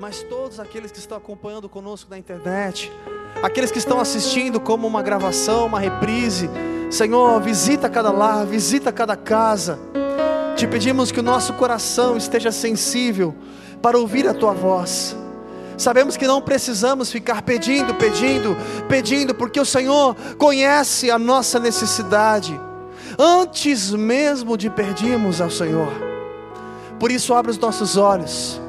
mas todos aqueles que estão acompanhando conosco na internet, aqueles que estão assistindo como uma gravação, uma reprise, Senhor, visita cada lar, visita cada casa. Te pedimos que o nosso coração esteja sensível para ouvir a tua voz. Sabemos que não precisamos ficar pedindo, pedindo, pedindo, porque o Senhor conhece a nossa necessidade antes mesmo de pedirmos ao Senhor. Por isso, abre os nossos olhos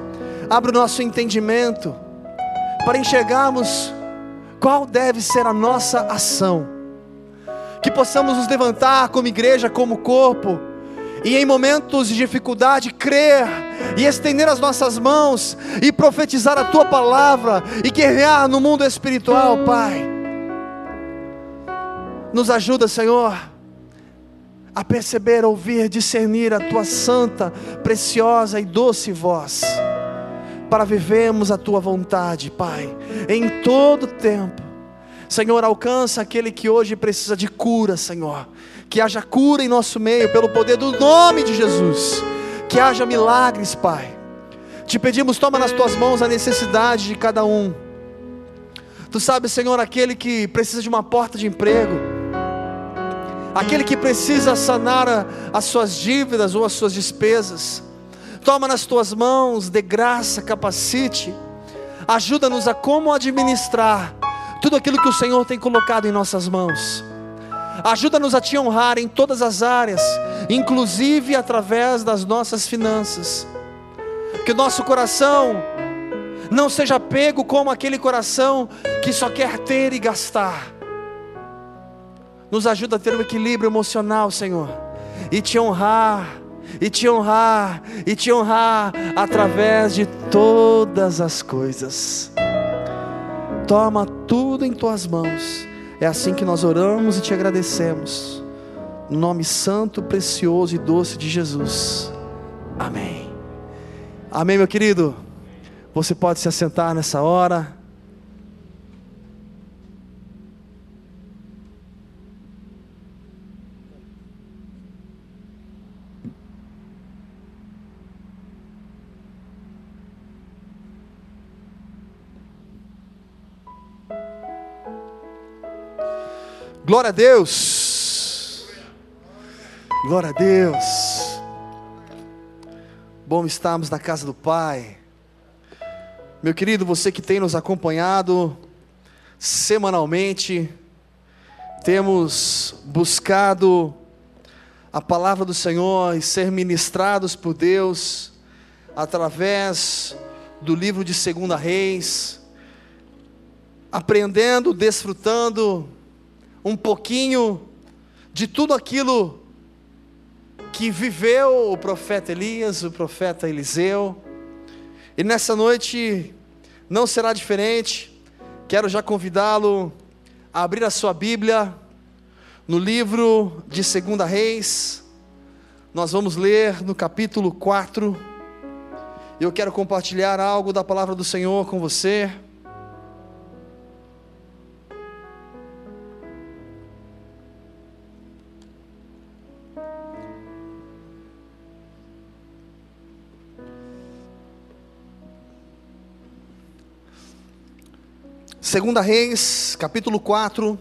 Abra o nosso entendimento para enxergarmos qual deve ser a nossa ação. Que possamos nos levantar como igreja, como corpo, e em momentos de dificuldade crer e estender as nossas mãos e profetizar a tua palavra e guerrear no mundo espiritual, Pai. Nos ajuda, Senhor, a perceber, ouvir, discernir a tua santa, preciosa e doce voz para vivermos a tua vontade, Pai, em todo tempo. Senhor, alcança aquele que hoje precisa de cura, Senhor. Que haja cura em nosso meio, pelo poder do nome de Jesus. Que haja milagres, Pai. Te pedimos, toma nas tuas mãos a necessidade de cada um. Tu sabes, Senhor, aquele que precisa de uma porta de emprego, aquele que precisa sanar as suas dívidas ou as suas despesas Toma nas tuas mãos, de graça, capacite, ajuda-nos a como administrar tudo aquilo que o Senhor tem colocado em nossas mãos. Ajuda-nos a te honrar em todas as áreas, inclusive através das nossas finanças. Que o nosso coração não seja pego como aquele coração que só quer ter e gastar. Nos ajuda a ter um equilíbrio emocional, Senhor, e te honrar e te honrar, e te honrar através de todas as coisas. Toma tudo em tuas mãos. É assim que nós oramos e te agradecemos. No nome santo, precioso e doce de Jesus. Amém. Amém, meu querido. Você pode se assentar nessa hora. Glória a Deus. Glória a Deus. Bom estarmos na casa do Pai. Meu querido, você que tem nos acompanhado semanalmente, temos buscado a palavra do Senhor e ser ministrados por Deus através do livro de Segunda Reis, aprendendo, desfrutando um pouquinho de tudo aquilo que viveu o profeta Elias, o profeta Eliseu. E nessa noite não será diferente. Quero já convidá-lo a abrir a sua Bíblia no livro de 2 Reis. Nós vamos ler no capítulo 4. Eu quero compartilhar algo da palavra do Senhor com você. Segunda Reis, capítulo 4,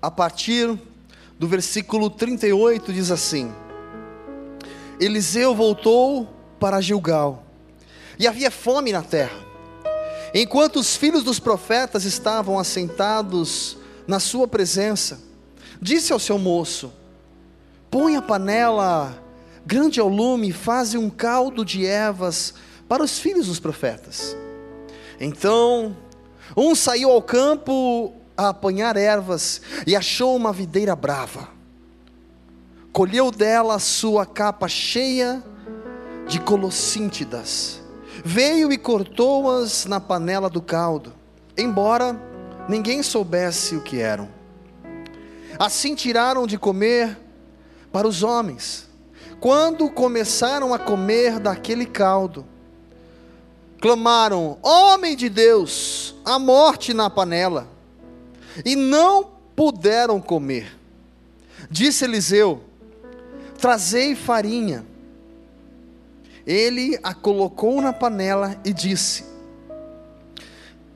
a partir do versículo 38 diz assim: Eliseu voltou para Gilgal, e havia fome na terra. Enquanto os filhos dos profetas estavam assentados na sua presença, disse ao seu moço: Põe a panela grande ao lume e faze um caldo de ervas para os filhos dos profetas. Então um saiu ao campo a apanhar ervas e achou uma videira brava. Colheu dela a sua capa cheia de colossíntidas. Veio e cortou-as na panela do caldo, embora ninguém soubesse o que eram. Assim tiraram de comer para os homens. Quando começaram a comer daquele caldo, clamaram: Homem de Deus, a morte na panela. E não puderam comer. Disse Eliseu: Trazei farinha. ele a colocou na panela e disse: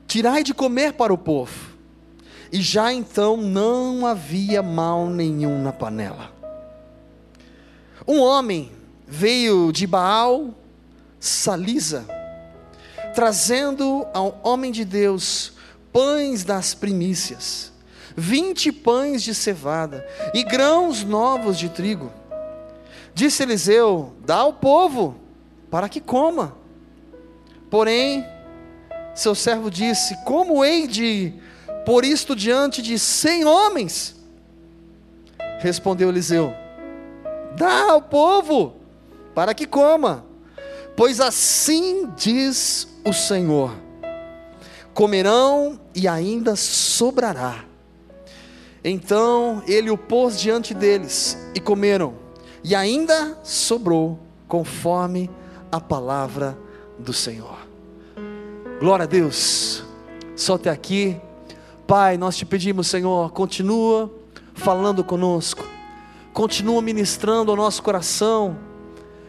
Tirai de comer para o povo. E já então não havia mal nenhum na panela. Um homem veio de Baal, Salisa, trazendo ao homem de Deus pães das primícias, vinte pães de cevada e grãos novos de trigo. Disse Eliseu: Dá ao povo, para que coma. Porém, seu servo disse: Como hei de pôr isto diante de cem homens? Respondeu Eliseu: Dá ao povo, para que coma. Pois assim diz o Senhor: comerão e ainda sobrará. Então ele o pôs diante deles e comeram, e ainda sobrou, conforme a palavra do Senhor. Glória a Deus. Só até aqui. Pai, nós te pedimos, Senhor, continua falando conosco. Continua ministrando ao nosso coração.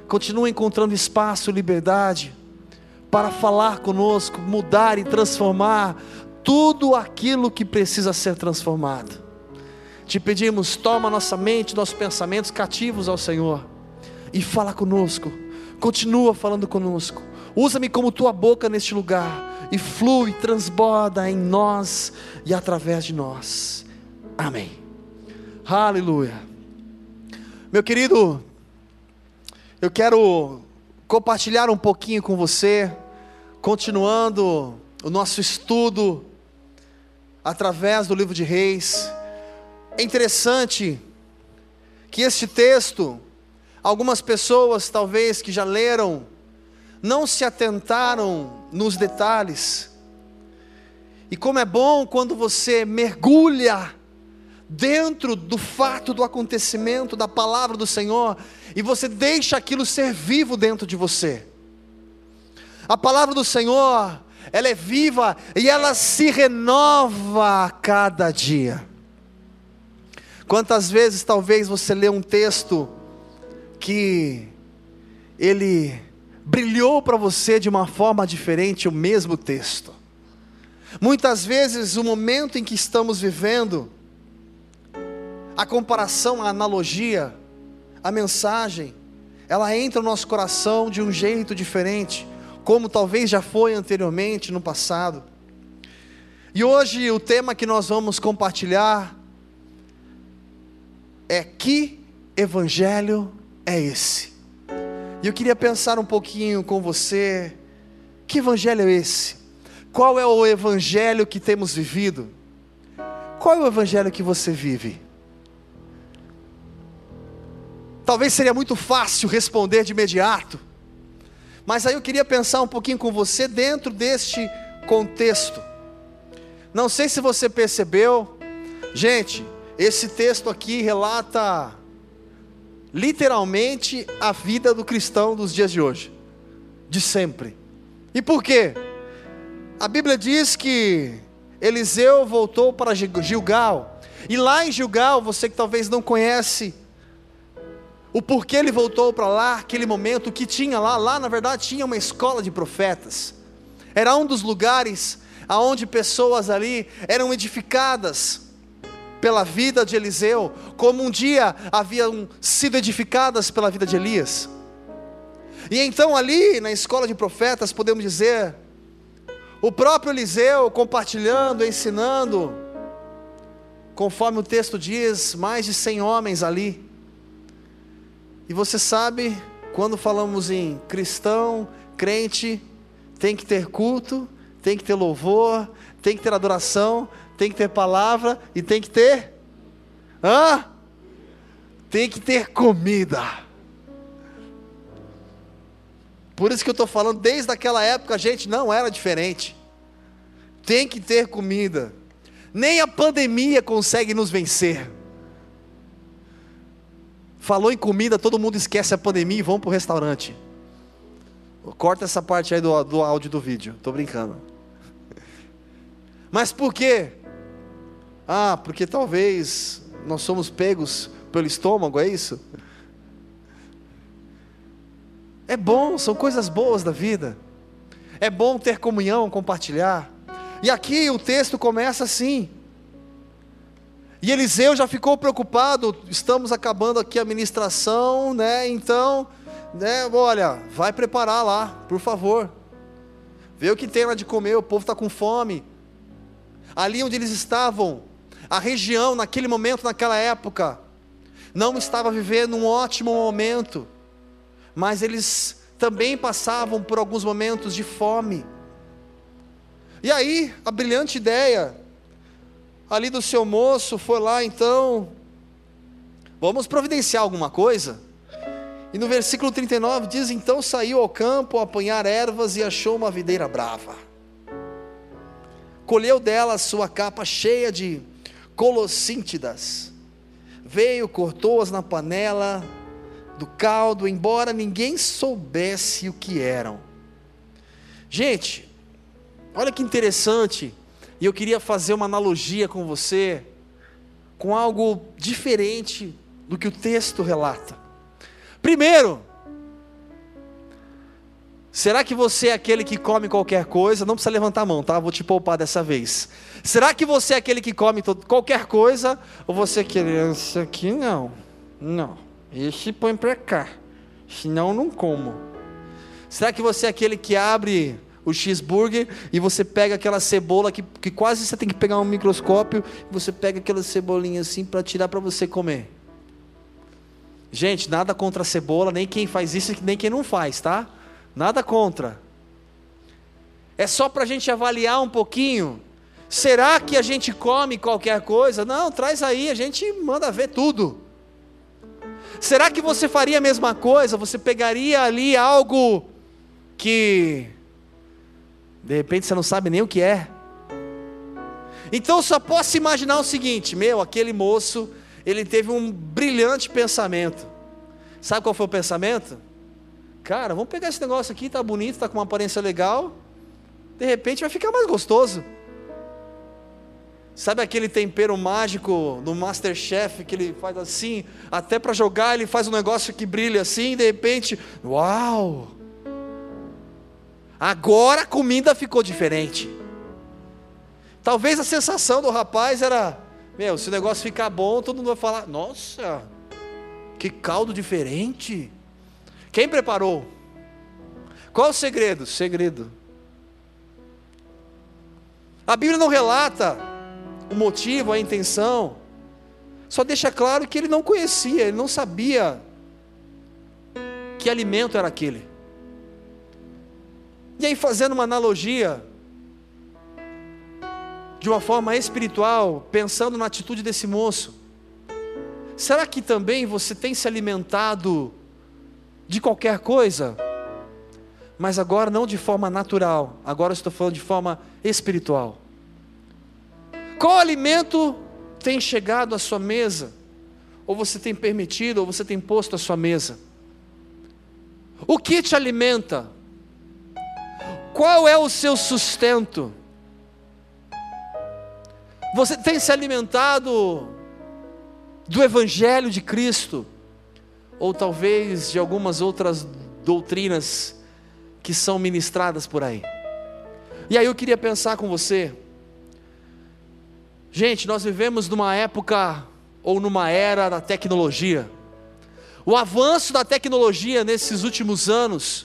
Continua encontrando espaço, liberdade para falar conosco, mudar e transformar tudo aquilo que precisa ser transformado. Te pedimos, toma nossa mente, nossos pensamentos cativos ao Senhor e fala conosco. Continua falando conosco Usa-me como tua boca neste lugar e flui, transborda em nós e através de nós. Amém. Aleluia. Meu querido, eu quero compartilhar um pouquinho com você, continuando o nosso estudo através do livro de Reis. É interessante que este texto, algumas pessoas talvez que já leram não se atentaram nos detalhes. E como é bom quando você mergulha dentro do fato do acontecimento, da palavra do Senhor, e você deixa aquilo ser vivo dentro de você. A palavra do Senhor, ela é viva e ela se renova a cada dia. Quantas vezes talvez você lê um texto que ele brilhou para você de uma forma diferente o mesmo texto. Muitas vezes, o momento em que estamos vivendo, a comparação, a analogia, a mensagem, ela entra no nosso coração de um jeito diferente, como talvez já foi anteriormente no passado. E hoje o tema que nós vamos compartilhar é: que evangelho é esse? E eu queria pensar um pouquinho com você: que evangelho é esse? Qual é o evangelho que temos vivido? Qual é o evangelho que você vive? Talvez seria muito fácil responder de imediato, mas aí eu queria pensar um pouquinho com você dentro deste contexto. Não sei se você percebeu, gente, esse texto aqui relata literalmente a vida do cristão dos dias de hoje, de sempre. E por quê? A Bíblia diz que Eliseu voltou para Gilgal, e lá em Gilgal, você que talvez não conhece o porquê ele voltou para lá, aquele momento, o que tinha lá, lá na verdade tinha uma escola de profetas. Era um dos lugares aonde pessoas ali eram edificadas pela vida de Eliseu, como um dia haviam sido edificadas pela vida de Elias. E então, ali na escola de profetas, podemos dizer, o próprio Eliseu compartilhando, ensinando, conforme o texto diz, mais de cem homens ali. E você sabe, quando falamos em cristão, crente, tem que ter culto, tem que ter louvor, tem que ter adoração, tem que ter palavra e tem que ter. Hã? Tem que ter comida. Por isso que eu estou falando, desde aquela época a gente não era diferente. Tem que ter comida. Nem a pandemia consegue nos vencer. Falou em comida, todo mundo esquece a pandemia e vão para o restaurante. Corta essa parte aí do, do áudio do vídeo. Estou brincando. Mas por quê? Ah, porque talvez nós somos pegos pelo estômago, é isso? É bom, são coisas boas da vida. É bom ter comunhão, compartilhar. E aqui o texto começa assim. E Eliseu já ficou preocupado, estamos acabando aqui a ministração, né? Então, né, olha, vai preparar lá, por favor. Vê o que tem lá de comer, o povo está com fome. Ali onde eles estavam, a região naquele momento, naquela época, não estava vivendo um ótimo momento, mas eles também passavam por alguns momentos de fome. E aí, a brilhante ideia ali do seu moço foi lá então, vamos providenciar alguma coisa. E no versículo 39 diz: Então saiu ao campo a apanhar ervas e achou uma videira brava. Colheu dela sua capa cheia de colossíntidas. Veio, cortou-as na panela do caldo, embora ninguém soubesse o que eram. Gente, olha que interessante, e eu queria fazer uma analogia com você, com algo diferente do que o texto relata. Primeiro, será que você é aquele que come qualquer coisa? Não precisa levantar a mão, tá? Vou te poupar dessa vez. Será que você é aquele que come qualquer coisa? Ou você é esse aqui não, não. Esse põe para cá, senão não como. Será que você é aquele que abre o cheeseburger e você pega aquela cebola que, que quase você tem que pegar um microscópio e você pega aquela cebolinha assim para tirar para você comer? Gente, nada contra a cebola, nem quem faz isso, nem quem não faz, tá? Nada contra. É só para a gente avaliar um pouquinho. Será que a gente come qualquer coisa? Não, traz aí, a gente manda ver tudo. Será que você faria a mesma coisa? Você pegaria ali algo que de repente você não sabe nem o que é? Então só posso imaginar o seguinte: meu, aquele moço, ele teve um brilhante pensamento. Sabe qual foi o pensamento? Cara, vamos pegar esse negócio aqui, tá bonito, tá com uma aparência legal. De repente vai ficar mais gostoso. Sabe aquele tempero mágico no Masterchef que ele faz assim, até para jogar ele faz um negócio que brilha assim, e de repente, uau! Agora a comida ficou diferente. Talvez a sensação do rapaz era, meu, se o negócio ficar bom, todo mundo vai falar: "Nossa, que caldo diferente". Quem preparou? Qual o segredo? Segredo. A Bíblia não relata o motivo, a intenção, só deixa claro que ele não conhecia, ele não sabia que alimento era aquele. E aí, fazendo uma analogia, de uma forma espiritual, pensando na atitude desse moço, será que também você tem se alimentado de qualquer coisa? Mas agora não de forma natural, agora estou falando de forma espiritual. Qual alimento tem chegado à sua mesa? Ou você tem permitido, ou você tem posto à sua mesa? O que te alimenta? Qual é o seu sustento? Você tem se alimentado do Evangelho de Cristo? Ou talvez de algumas outras doutrinas que são ministradas por aí? E aí eu queria pensar com você, Gente, nós vivemos numa época ou numa era da tecnologia. O avanço da tecnologia nesses últimos anos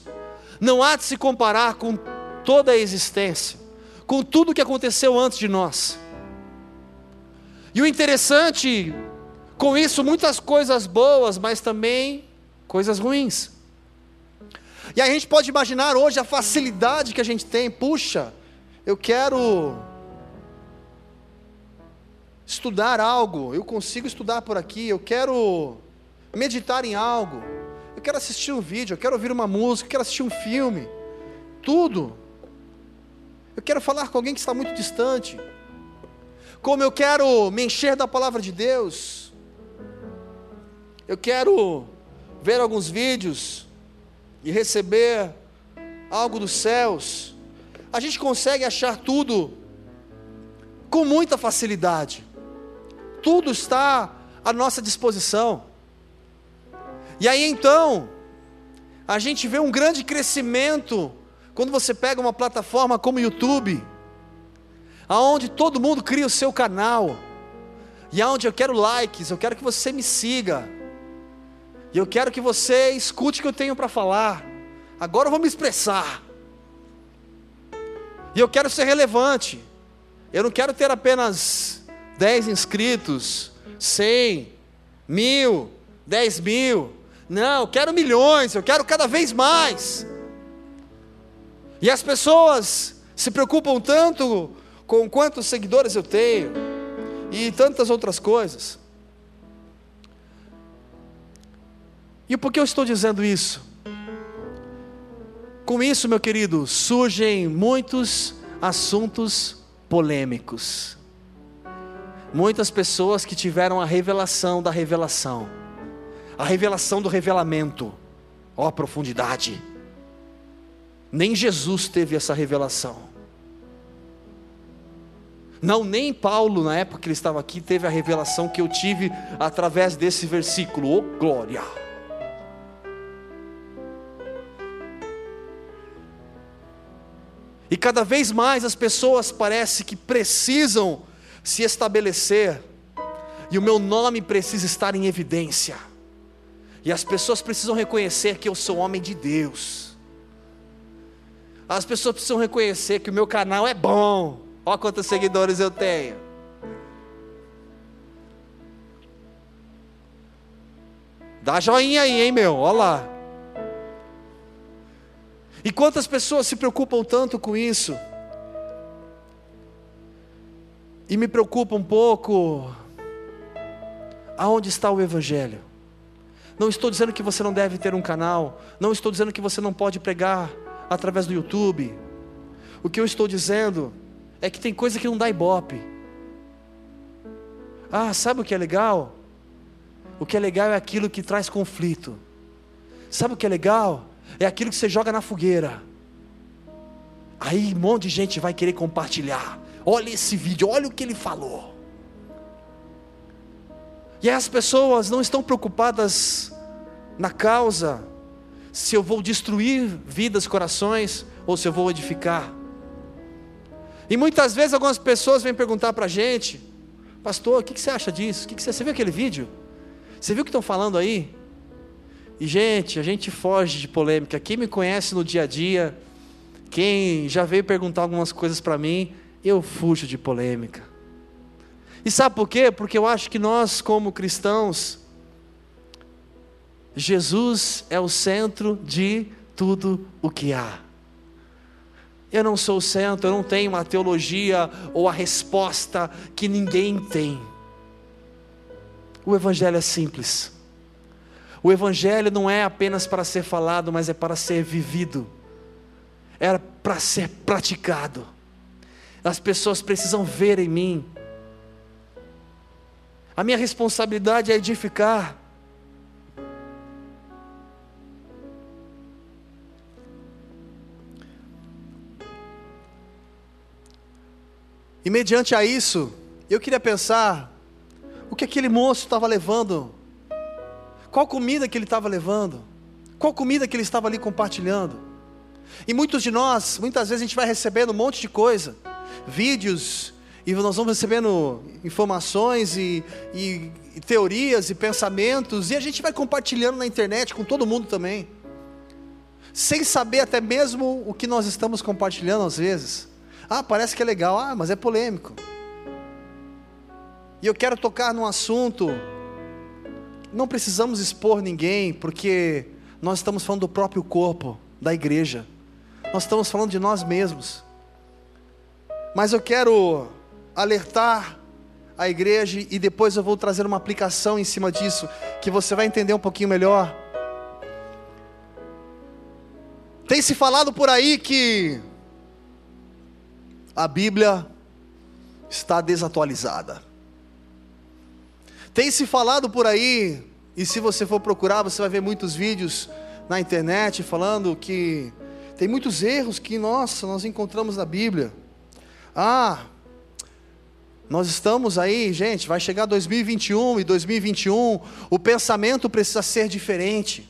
não há de se comparar com toda a existência, com tudo que aconteceu antes de nós. E o interessante, com isso, muitas coisas boas, mas também coisas ruins. E a gente pode imaginar hoje a facilidade que a gente tem, puxa, eu quero estudar algo, eu consigo estudar por aqui, eu quero meditar em algo, eu quero assistir um vídeo, eu quero ouvir uma música, eu quero assistir um filme, tudo. Eu quero falar com alguém que está muito distante. Como eu quero me encher da palavra de Deus. Eu quero ver alguns vídeos e receber algo dos céus. A gente consegue achar tudo com muita facilidade tudo está à nossa disposição. E aí então, A gente vê um grande crescimento quando você pega uma plataforma como o YouTube, aonde todo mundo cria o seu canal, e aonde eu quero likes, eu quero que você me siga, e eu quero que você escute o que eu tenho para falar. Agora eu vou me expressar. E eu quero ser relevante. Eu não quero ter apenas 10 inscritos, 100, mil, 10 mil. Não, eu quero milhões, eu quero cada vez mais. E as pessoas se preocupam tanto com quantos seguidores eu tenho e tantas outras coisas. E por que eu estou dizendo isso? Com isso, meu querido, surgem muitos assuntos polêmicos. Muitas pessoas que tiveram a revelação da revelação, a revelação do revelamento, ó a profundidade. Nem Jesus teve essa revelação. Não, nem Paulo, na época que ele estava aqui, teve a revelação que eu tive através desse versículo. Oh, glória! E cada vez mais as pessoas parece que precisam se estabelecer, e o meu nome precisa estar em evidência, e as pessoas precisam reconhecer que eu sou homem de Deus, as pessoas precisam reconhecer que o meu canal é bom, olha quantos seguidores eu tenho. Dá joinha aí, hein, meu? Olha lá. E quantas pessoas se preocupam tanto com isso? E me preocupa um pouco aonde está o Evangelho. Não estou dizendo que você não deve ter um canal, não estou dizendo que você não pode pregar através do YouTube. O que eu estou dizendo é que tem coisa que não dá ibope. Ah, sabe o que é legal? O que é legal é aquilo que traz conflito. Sabe o que é legal? é aquilo que você joga na fogueira. Aí um monte de gente vai querer compartilhar. Olha esse vídeo, olha o que ele falou. E as pessoas não estão preocupadas na causa, se eu vou destruir vidas, corações, ou se eu vou edificar. E muitas vezes algumas pessoas vêm perguntar para a gente, pastor, o que, você acha disso? O que, que você, você viu aquele vídeo? Você viu o que estão falando aí? E, gente, a gente foge de polêmica. Quem me conhece no dia a dia, quem já veio perguntar algumas coisas para mim, eu fujo de polêmica. E sabe por quê? Porque eu acho que nós, como cristãos, Jesus é o centro de tudo o que há. Eu não sou o centro, eu não tenho uma teologia ou a resposta que ninguém tem. O Evangelho é simples. O Evangelho não é apenas para ser falado, mas é para ser vivido, é para ser praticado. As pessoas precisam ver em mim. A minha responsabilidade é edificar. E mediante a isso, eu queria pensar o que aquele moço estava levando qual comida que ele estava levando? Qual comida que ele estava ali compartilhando? E muitos de nós, muitas vezes a gente vai recebendo um monte de coisa, vídeos, e nós vamos recebendo informações e, e, e teorias e pensamentos, e a gente vai compartilhando na internet com todo mundo também, sem saber até mesmo o que nós estamos compartilhando às vezes. Ah, parece que é legal, ah, mas é polêmico. E eu quero tocar num assunto não precisamos expor ninguém, porque nós estamos falando do próprio corpo da igreja. Nós estamos falando de nós mesmos. Mas eu quero alertar a igreja e depois eu vou trazer uma aplicação em cima disso, que você vai entender um pouquinho melhor. Tem se falado por aí que a Bíblia está desatualizada. Tem se falado por aí, e se você for procurar, você vai ver muitos vídeos na internet falando que tem muitos erros que, nossa, nós encontramos na Bíblia. Ah, nós estamos aí, gente, vai chegar 2021 e 2021, o pensamento precisa ser diferente.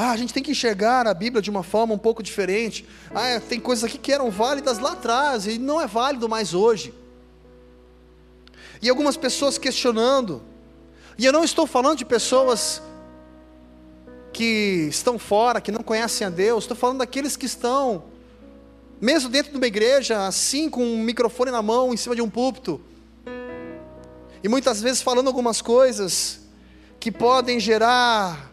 Ah, a gente tem que enxergar a Bíblia de uma forma um pouco diferente. Ah, é, tem coisas aqui que eram válidas lá atrás e não é válido mais hoje. E algumas pessoas questionando. E eu não estou falando de pessoas que estão fora, que não conhecem a Deus, estou falando daqueles que estão, mesmo dentro de uma igreja, assim, com um microfone na mão, em cima de um púlpito, e muitas vezes falando algumas coisas que podem gerar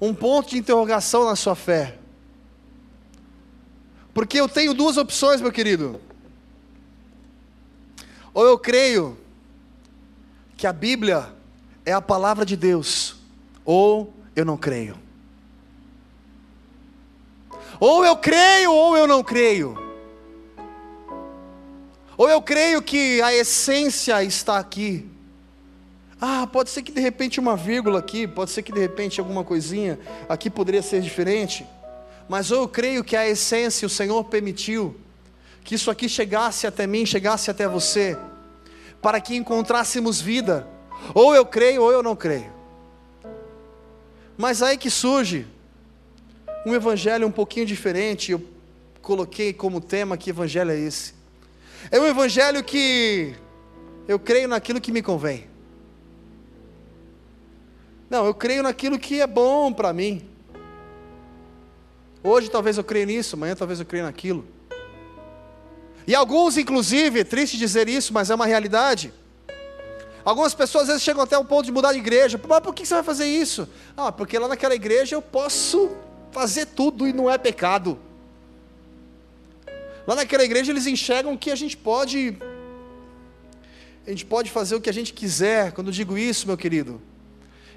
um ponto de interrogação na sua fé. Porque eu tenho duas opções, meu querido. Ou eu creio que a Bíblia é a palavra de Deus, ou eu não creio. Ou eu creio, ou eu não creio. Ou eu creio que a essência está aqui. Ah, pode ser que de repente uma vírgula aqui, pode ser que de repente alguma coisinha aqui poderia ser diferente. Mas eu creio que a essência o Senhor permitiu que isso aqui chegasse até mim, chegasse até você, para que encontrássemos vida. Ou eu creio, ou eu não creio. Mas aí que surge um evangelho um pouquinho diferente. Eu coloquei como tema que evangelho é esse. É um evangelho que eu creio naquilo que me convém. Não, eu creio naquilo que é bom para mim. Hoje talvez eu creia nisso, amanhã talvez eu creia naquilo. E alguns, inclusive, é triste dizer isso, mas é uma realidade. Algumas pessoas às vezes chegam até o ponto de mudar de igreja. Mas por que você vai fazer isso? Ah, porque lá naquela igreja eu posso fazer tudo e não é pecado. Lá naquela igreja eles enxergam que a gente pode a gente pode fazer o que a gente quiser. Quando digo isso, meu querido,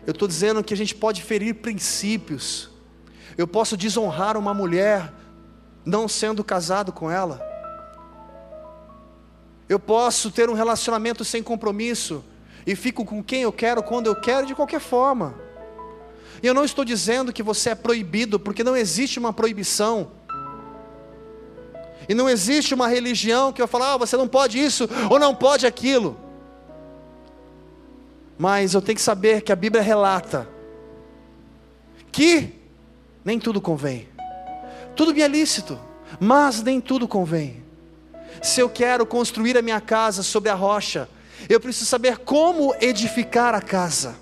eu estou dizendo que a gente pode ferir princípios. Eu posso desonrar uma mulher não sendo casado com ela. Eu posso ter um relacionamento sem compromisso e fico com quem eu quero, quando eu quero, de qualquer forma. E eu não estou dizendo que você é proibido, porque não existe uma proibição. E não existe uma religião que vai falar, ah, você não pode isso ou não pode aquilo. Mas eu tenho que saber que a Bíblia relata que nem tudo convém. Tudo me é lícito, mas nem tudo convém. Se eu quero construir a minha casa sobre a rocha, eu preciso saber como edificar a casa.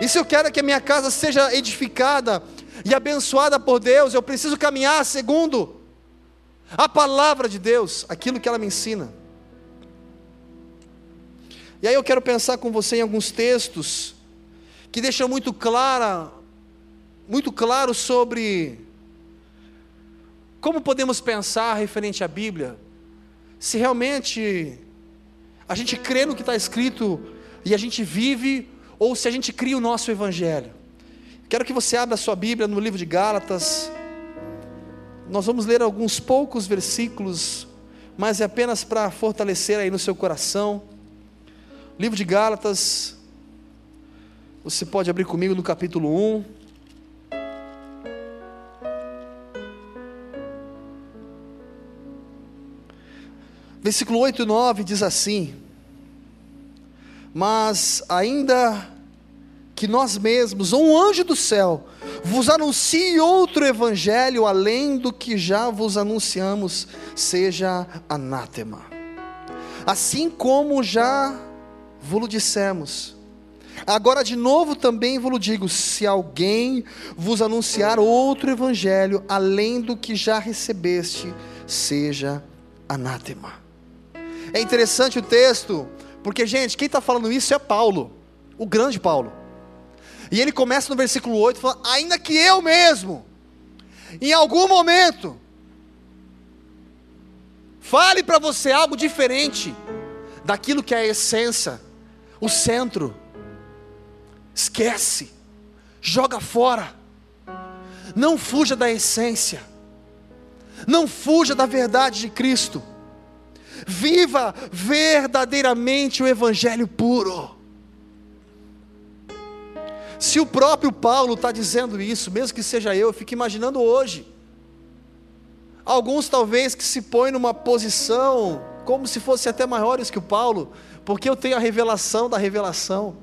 E se eu quero que a minha casa seja edificada e abençoada por Deus, eu preciso caminhar segundo a palavra de Deus, aquilo que ela me ensina. E aí eu quero pensar com você em alguns textos que deixam muito clara, muito claro sobre como podemos pensar referente à Bíblia se realmente a gente crê no que está escrito e a gente vive, ou se a gente cria o nosso Evangelho. Quero que você abra a sua Bíblia no livro de Gálatas. Nós vamos ler alguns poucos versículos, mas é apenas para fortalecer aí no seu coração. Livro de Gálatas, você pode abrir comigo no capítulo 1. Versículo 8 e 9 diz assim: Mas ainda que nós mesmos, ou um anjo do céu, vos anuncie outro evangelho além do que já vos anunciamos, seja anátema. Assim como já vos dissemos, agora de novo também vos digo: se alguém vos anunciar outro evangelho além do que já recebeste, seja anátema. É interessante o texto, porque, gente, quem está falando isso é Paulo, o grande Paulo. E ele começa no versículo 8, falando: Ainda que eu mesmo, em algum momento, fale para você algo diferente daquilo que é a essência, o centro, esquece, joga fora, não fuja da essência, não fuja da verdade de Cristo. Viva verdadeiramente o Evangelho puro. Se o próprio Paulo está dizendo isso, mesmo que seja eu, eu fico imaginando hoje. Alguns talvez que se põem numa posição como se fossem até maiores que o Paulo, porque eu tenho a revelação da revelação.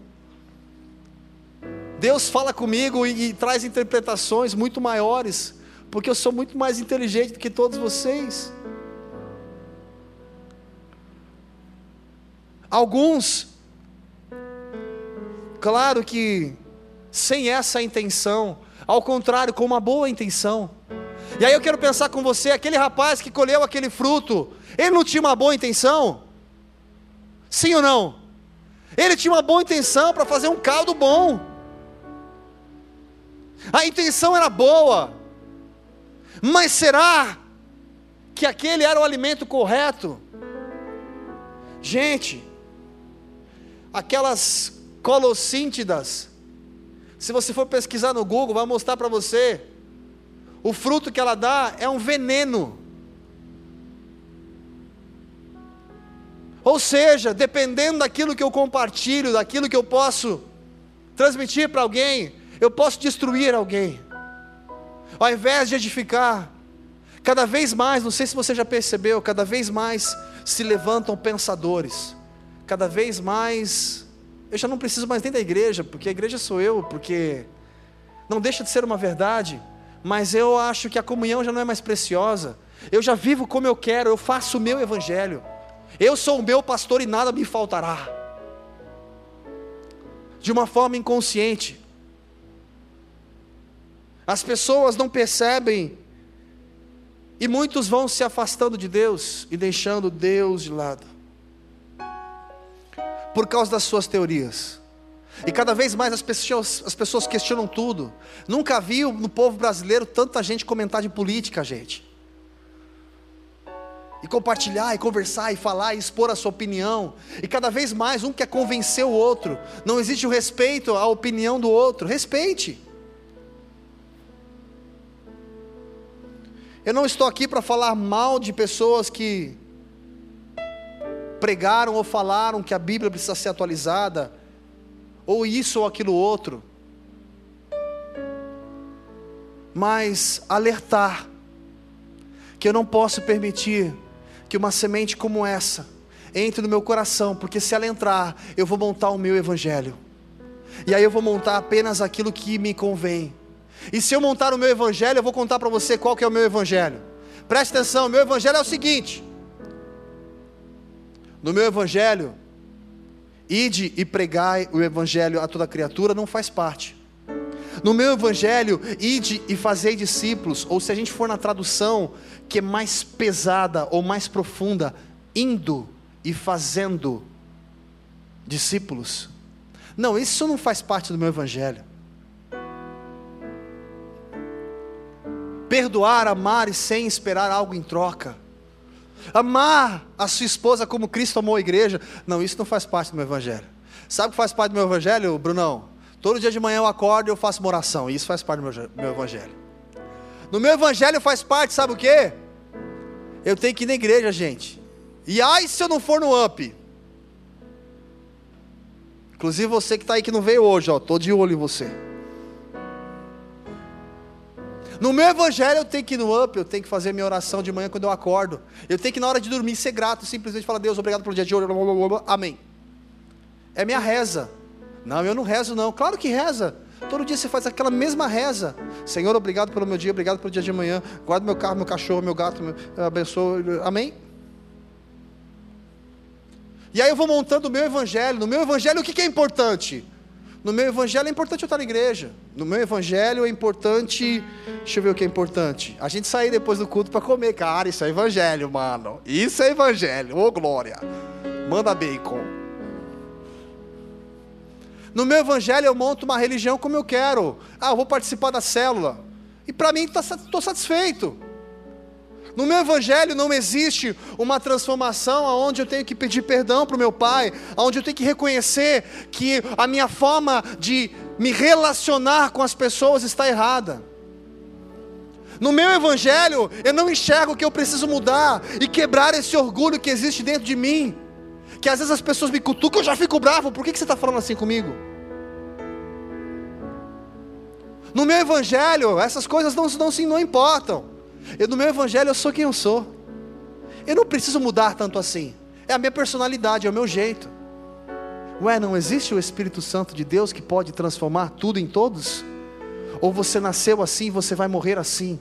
Deus fala comigo e, e traz interpretações muito maiores, porque eu sou muito mais inteligente do que todos vocês. Alguns, claro que sem essa intenção, ao contrário, com uma boa intenção. E aí eu quero pensar com você, aquele rapaz que colheu aquele fruto, ele não tinha uma boa intenção? Sim ou não? Ele tinha uma boa intenção para fazer um caldo bom. A intenção era boa. Mas será que aquele era o alimento correto? Gente, aquelas colossíntidas, se você for pesquisar no Google, vai mostrar para você, o fruto que ela dá é um veneno. Ou seja, dependendo daquilo que eu compartilho, daquilo que eu posso transmitir para alguém, eu posso destruir alguém. Ao invés de edificar, cada vez mais, não sei se você já percebeu, cada vez mais se levantam pensadores, cada vez mais. Eu já não preciso mais nem da igreja, porque a igreja sou eu, porque não deixa de ser uma verdade, mas eu acho que a comunhão já não é mais preciosa. Eu já vivo como eu quero, eu faço o meu evangelho. Eu sou o meu pastor e nada me faltará. De uma forma inconsciente. As pessoas não percebem e muitos vão se afastando de Deus e deixando Deus de lado. Por causa das suas teorias. E cada vez mais as pessoas, as pessoas questionam tudo. Nunca vi no povo brasileiro tanta gente comentar de política, gente. E compartilhar, e conversar, e falar, e expor a sua opinião, e cada vez mais um quer convencer o outro, não existe o respeito à opinião do outro, respeite. Eu não estou aqui para falar mal de pessoas que pregaram ou falaram que a Bíblia precisa ser atualizada, ou isso ou aquilo outro, mas alertar que eu não posso permitir que uma semente como essa entre no meu coração, porque se ela entrar, eu vou montar o meu evangelho. E aí eu vou montar apenas aquilo que me convém. E se eu montar o meu evangelho, eu vou contar para você qual que é o meu evangelho. Preste atenção, o meu evangelho é o seguinte: No meu evangelho, ide e pregai o evangelho a toda criatura não faz parte. No meu evangelho, ide e fazei discípulos, ou se a gente for na tradução que é mais pesada ou mais profunda, indo e fazendo discípulos. Não, isso não faz parte do meu evangelho. Perdoar, amar e sem esperar algo em troca. Amar a sua esposa como Cristo amou a igreja. Não, isso não faz parte do meu evangelho. Sabe o que faz parte do meu evangelho, Brunão? Todo dia de manhã eu acordo e eu faço uma oração. Isso faz parte do meu, meu evangelho. No meu evangelho faz parte, sabe o que? Eu tenho que ir na igreja, gente. E ai se eu não for no up. Inclusive você que está aí que não veio hoje, ó, tô de olho em você. No meu evangelho eu tenho que ir no up, eu tenho que fazer minha oração de manhã quando eu acordo. Eu tenho que na hora de dormir ser grato, simplesmente falar Deus, obrigado pelo dia de hoje. Amém. É minha reza. Não, eu não rezo não. Claro que reza. Todo dia você faz aquela mesma reza. Senhor, obrigado pelo meu dia, obrigado pelo dia de amanhã. Guarda meu carro, meu cachorro, meu gato, meu, abençoa. Amém? E aí eu vou montando o meu evangelho. No meu evangelho, o que, que é importante? No meu evangelho é importante eu estar na igreja. No meu evangelho é importante. Deixa eu ver o que é importante. A gente sair depois do culto para comer. Cara, isso é evangelho, mano. Isso é evangelho. Ô, glória. Manda bacon. No meu evangelho eu monto uma religião como eu quero. Ah, eu vou participar da célula. E para mim estou tá, satisfeito. No meu evangelho não existe uma transformação onde eu tenho que pedir perdão para o meu pai, onde eu tenho que reconhecer que a minha forma de me relacionar com as pessoas está errada. No meu evangelho, eu não enxergo que eu preciso mudar e quebrar esse orgulho que existe dentro de mim que às vezes as pessoas me cutucam, eu já fico bravo, por que, que você está falando assim comigo? No meu evangelho, essas coisas não, não, não importam. Eu, no meu evangelho, eu sou quem eu sou. Eu não preciso mudar tanto assim. É a minha personalidade, é o meu jeito. Ué, não existe o Espírito Santo de Deus que pode transformar tudo em todos? Ou você nasceu assim e você vai morrer assim?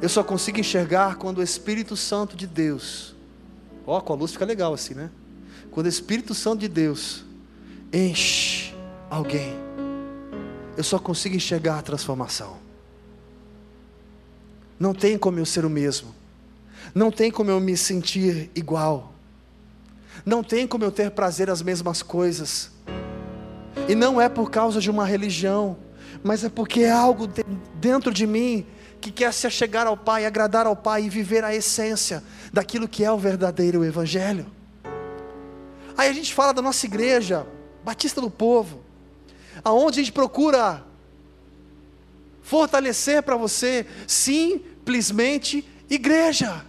Eu só consigo enxergar quando o Espírito Santo de Deus, ó, com a luz fica legal assim, né? Quando o Espírito Santo de Deus enche alguém, eu só consigo enxergar a transformação. Não tem como eu ser o mesmo, não tem como eu me sentir igual, não tem como eu ter prazer às mesmas coisas, e não é por causa de uma religião, mas é porque é algo dentro de mim que quer se achegar ao Pai, agradar ao Pai e viver a essência daquilo que é o verdadeiro Evangelho. Aí a gente fala da nossa igreja, Batista do Povo, aonde a gente procura fortalecer para você simplesmente igreja.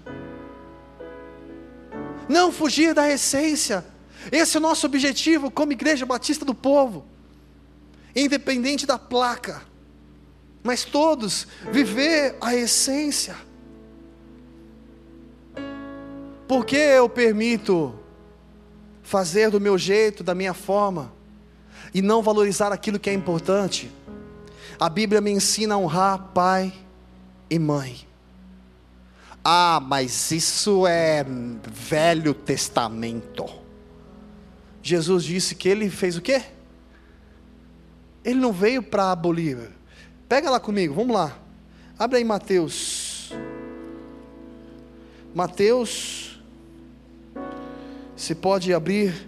Não fugir da essência. Esse é o nosso objetivo como igreja Batista do Povo. Independente da placa, mas todos viver a essência. Por que eu permito fazer do meu jeito, da minha forma, e não valorizar aquilo que é importante? A Bíblia me ensina a honrar pai e mãe. Ah, mas isso é Velho Testamento. Jesus disse que ele fez o quê? Ele não veio para abolir. Pega lá comigo, vamos lá. Abre aí Mateus. Mateus. Se pode abrir.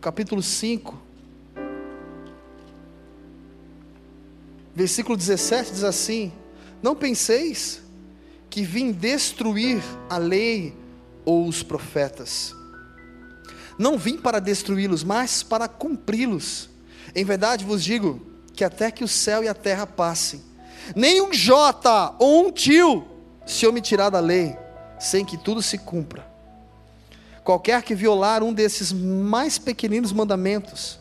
Capítulo 5. Versículo 17 diz assim: Não penseis que vim destruir a lei ou os profetas. Não vim para destruí-los, mas para cumpri-los. Em verdade vos digo que até que o céu e a terra passem, nem um jota ou um tio se omitirá da lei, sem que tudo se cumpra. Qualquer que violar um desses mais pequeninos mandamentos,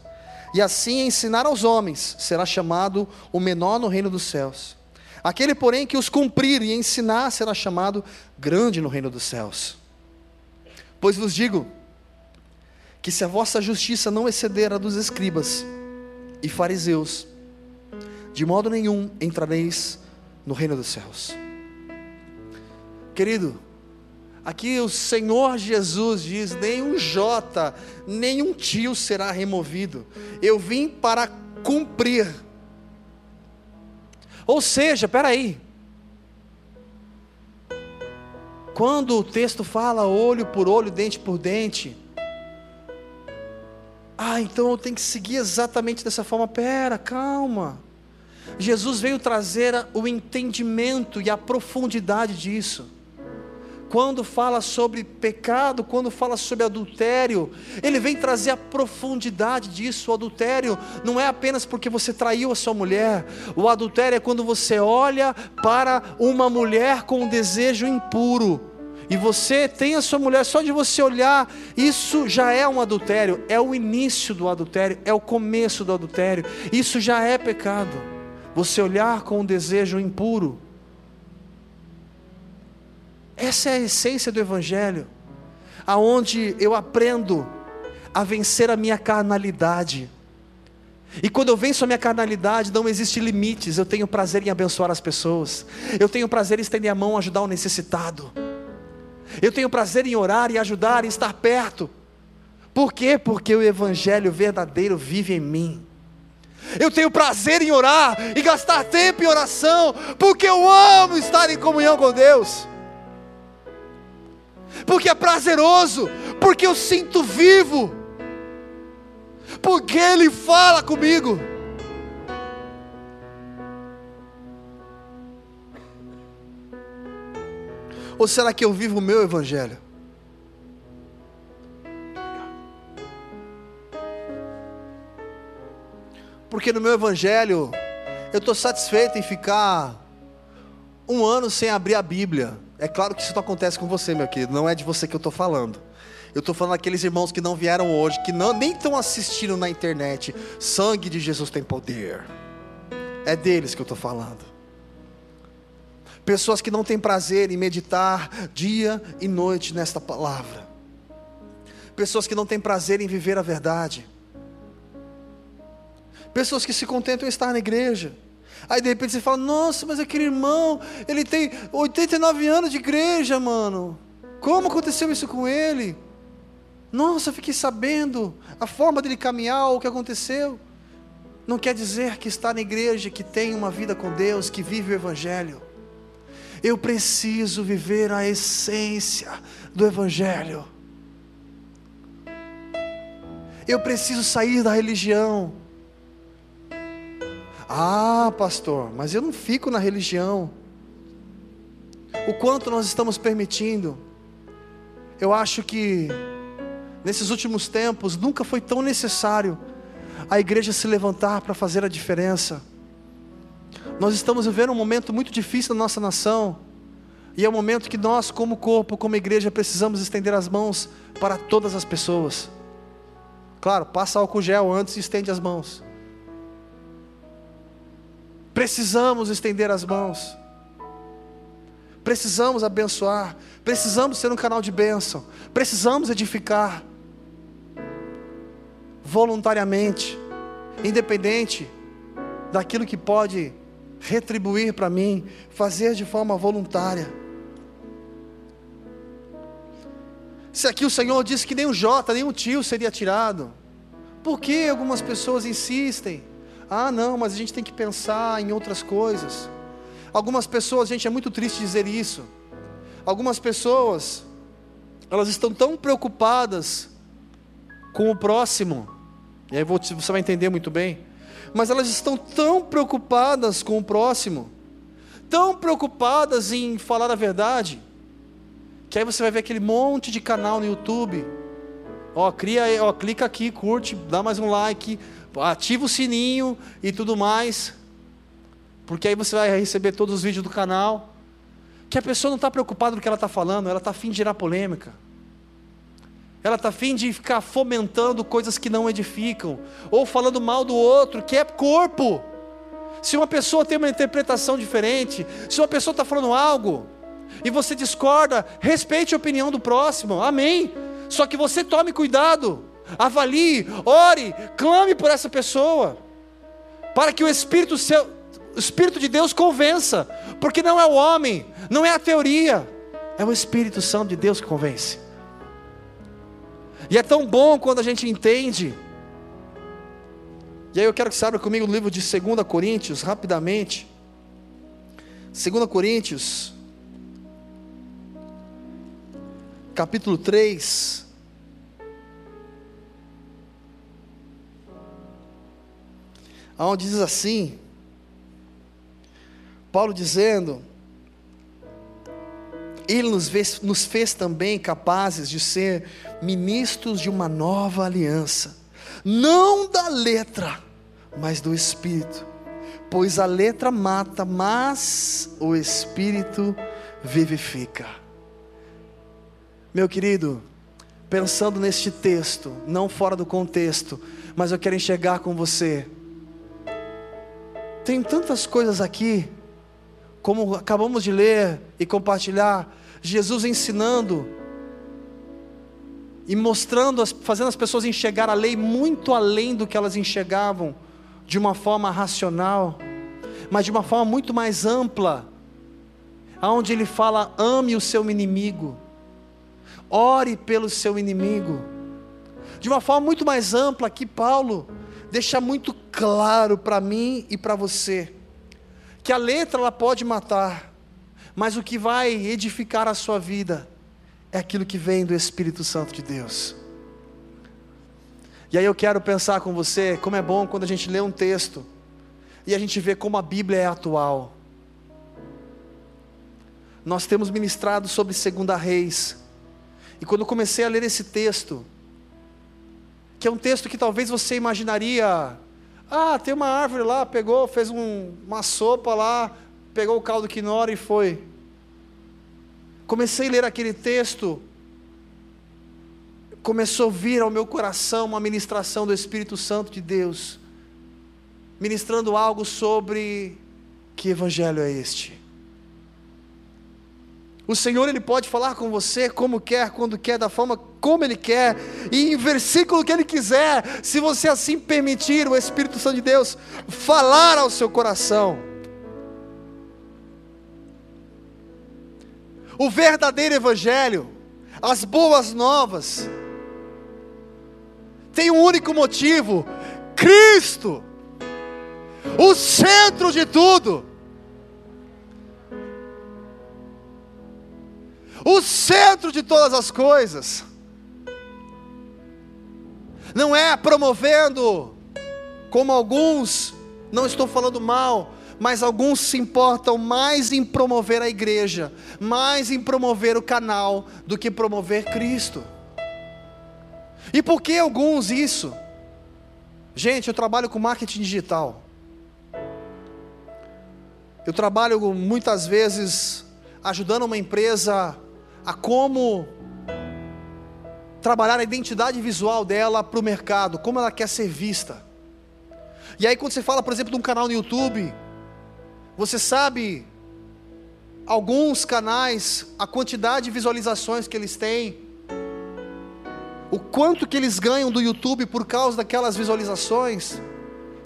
e assim ensinar aos homens, será chamado o menor no reino dos céus. Aquele, porém, que os cumprir e ensinar, será chamado grande no reino dos céus. Pois vos digo, que se a vossa justiça não exceder a dos escribas e fariseus, de modo nenhum entrareis no reino dos céus. Querido, aqui o Senhor Jesus diz: nenhum J, nenhum tio será removido. Eu vim para cumprir. Ou seja, peraí. Quando o texto fala olho por olho, dente por dente, ah, então eu tenho que seguir exatamente dessa forma. Pera, calma. Jesus veio trazer o entendimento e a profundidade disso. Quando fala sobre pecado, quando fala sobre adultério, ele vem trazer a profundidade disso. O adultério não é apenas porque você traiu a sua mulher, o adultério é quando você olha para uma mulher com um desejo impuro e você tem a sua mulher, só de você olhar, isso já é um adultério, é o início do adultério, é o começo do adultério, isso já é pecado. Você olhar com um desejo impuro. Essa é a essência do Evangelho, aonde eu aprendo a vencer a minha carnalidade. E quando eu venço a minha carnalidade, não existe limites. Eu tenho prazer em abençoar as pessoas. Eu tenho prazer em estender a mão, ajudar o necessitado. Eu tenho prazer em orar e ajudar e estar perto. Por quê? Porque o Evangelho verdadeiro vive em mim. Eu tenho prazer em orar e gastar tempo em oração, porque eu amo estar em comunhão com Deus. Porque é prazeroso, porque eu sinto vivo, porque Ele fala comigo. Ou será que eu vivo o meu evangelho? Porque no meu evangelho eu estou satisfeito em ficar um ano sem abrir a Bíblia. É claro que isso não acontece com você, meu querido, não é de você que eu estou falando. Eu estou falando daqueles irmãos que não vieram hoje, que não, nem estão assistindo na internet. Sangue de Jesus tem poder. É deles que eu estou falando pessoas que não têm prazer em meditar dia e noite nesta palavra, pessoas que não têm prazer em viver a verdade, pessoas que se contentam em estar na igreja. Aí de repente você fala: Nossa, mas aquele irmão, ele tem 89 anos de igreja, mano. Como aconteceu isso com ele? Nossa, eu fiquei sabendo a forma dele caminhar, o que aconteceu. Não quer dizer que está na igreja, que tem uma vida com Deus, que vive o Evangelho. Eu preciso viver a essência do Evangelho. Eu preciso sair da religião. Ah, pastor, mas eu não fico na religião. O quanto nós estamos permitindo. Eu acho que nesses últimos tempos nunca foi tão necessário a igreja se levantar para fazer a diferença. Nós estamos vivendo um momento muito difícil na nossa nação, e é um momento que nós, como corpo, como igreja, precisamos estender as mãos para todas as pessoas. Claro, passa álcool gel antes e estende as mãos. Precisamos estender as mãos. Precisamos abençoar. Precisamos ser um canal de bênção. Precisamos edificar voluntariamente, independente daquilo que pode retribuir para mim, fazer de forma voluntária. Se aqui o Senhor disse que nem um Jota, nem um tio seria tirado, por que algumas pessoas insistem? Ah, não, mas a gente tem que pensar em outras coisas. Algumas pessoas, gente, é muito triste dizer isso. Algumas pessoas, elas estão tão preocupadas com o próximo, e aí você vai entender muito bem. Mas elas estão tão preocupadas com o próximo, tão preocupadas em falar a verdade, que aí você vai ver aquele monte de canal no YouTube. Ó, cria, ó, clica aqui, curte, dá mais um like, ativa o sininho e tudo mais, porque aí você vai receber todos os vídeos do canal. Que a pessoa não está preocupada com o que ela está falando, ela está afim de gerar polêmica. Ela está afim de ficar fomentando coisas que não edificam, ou falando mal do outro, que é corpo. Se uma pessoa tem uma interpretação diferente, se uma pessoa está falando algo, e você discorda, respeite a opinião do próximo, amém. Só que você tome cuidado, avalie, ore, clame por essa pessoa, para que o Espírito, seu, o Espírito de Deus convença, porque não é o homem, não é a teoria, é o Espírito Santo de Deus que convence. E é tão bom quando a gente entende. E aí eu quero que você abra comigo o livro de 2 Coríntios, rapidamente. 2 Coríntios, capítulo 3. Onde diz assim, Paulo dizendo, Ele nos fez, nos fez também capazes de ser ministros de uma nova aliança, não da letra, mas do Espírito, pois a letra mata, mas o Espírito vivifica. Meu querido, pensando neste texto, não fora do contexto, mas eu quero enxergar com você. Tem tantas coisas aqui, como acabamos de ler e compartilhar, Jesus ensinando e mostrando, fazendo as pessoas enxergar a lei muito além do que elas enxergavam, de uma forma racional, mas de uma forma muito mais ampla, aonde ele fala: ame o seu inimigo, ore pelo seu inimigo, de uma forma muito mais ampla que Paulo deixa muito claro para mim e para você que a letra ela pode matar, mas o que vai edificar a sua vida é aquilo que vem do Espírito Santo de Deus. E aí eu quero pensar com você como é bom quando a gente lê um texto e a gente vê como a Bíblia é atual. Nós temos ministrado sobre Segunda Reis. E quando eu comecei a ler esse texto, que é um texto que talvez você imaginaria, ah, tem uma árvore lá, pegou, fez um, uma sopa lá, pegou o caldo quinora e foi comecei a ler aquele texto, começou a vir ao meu coração uma ministração do Espírito Santo de Deus, ministrando algo sobre que evangelho é este. O Senhor ele pode falar com você como quer, quando quer, da forma como ele quer e em versículo que ele quiser, se você assim permitir o Espírito Santo de Deus falar ao seu coração. O verdadeiro evangelho, as boas novas, tem um único motivo: Cristo, o centro de tudo. O centro de todas as coisas. Não é promovendo, como alguns, não estou falando mal, mas alguns se importam mais em promover a igreja, mais em promover o canal, do que promover Cristo. E por que alguns isso? Gente, eu trabalho com marketing digital. Eu trabalho muitas vezes ajudando uma empresa a como trabalhar a identidade visual dela para o mercado, como ela quer ser vista. E aí, quando você fala, por exemplo, de um canal no YouTube, você sabe alguns canais, a quantidade de visualizações que eles têm, o quanto que eles ganham do YouTube por causa daquelas visualizações.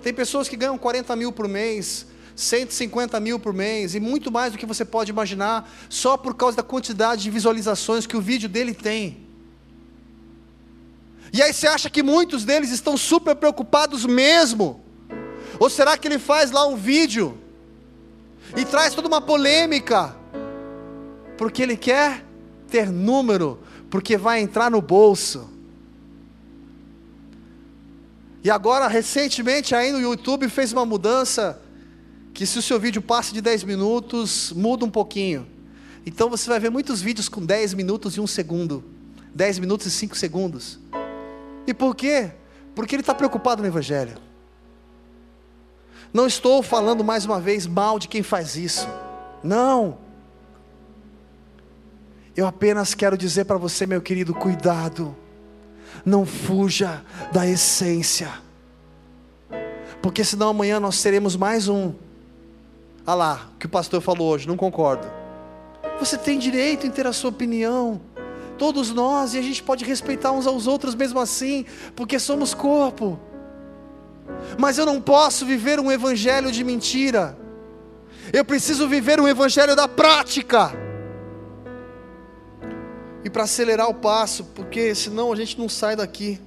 Tem pessoas que ganham 40 mil por mês, 150 mil por mês e muito mais do que você pode imaginar, só por causa da quantidade de visualizações que o vídeo dele tem. E aí você acha que muitos deles estão super preocupados mesmo? Ou será que ele faz lá um vídeo e traz toda uma polêmica? Porque ele quer ter número, porque vai entrar no bolso. E agora, recentemente, aí no YouTube fez uma mudança que se o seu vídeo passa de 10 minutos, muda um pouquinho. Então você vai ver muitos vídeos com 10 minutos e 1 segundo, 10 minutos e 5 segundos. E por quê? Porque ele está preocupado no Evangelho. Não estou falando mais uma vez mal de quem faz isso. Não. Eu apenas quero dizer para você, meu querido, cuidado. Não fuja da essência. Porque senão amanhã nós teremos mais um ah lá, o que o pastor falou hoje, não concordo. Você tem direito em ter a sua opinião. Todos nós, e a gente pode respeitar uns aos outros mesmo assim, porque somos corpo. Mas eu não posso viver um evangelho de mentira. Eu preciso viver um evangelho da prática. E para acelerar o passo, porque senão a gente não sai daqui.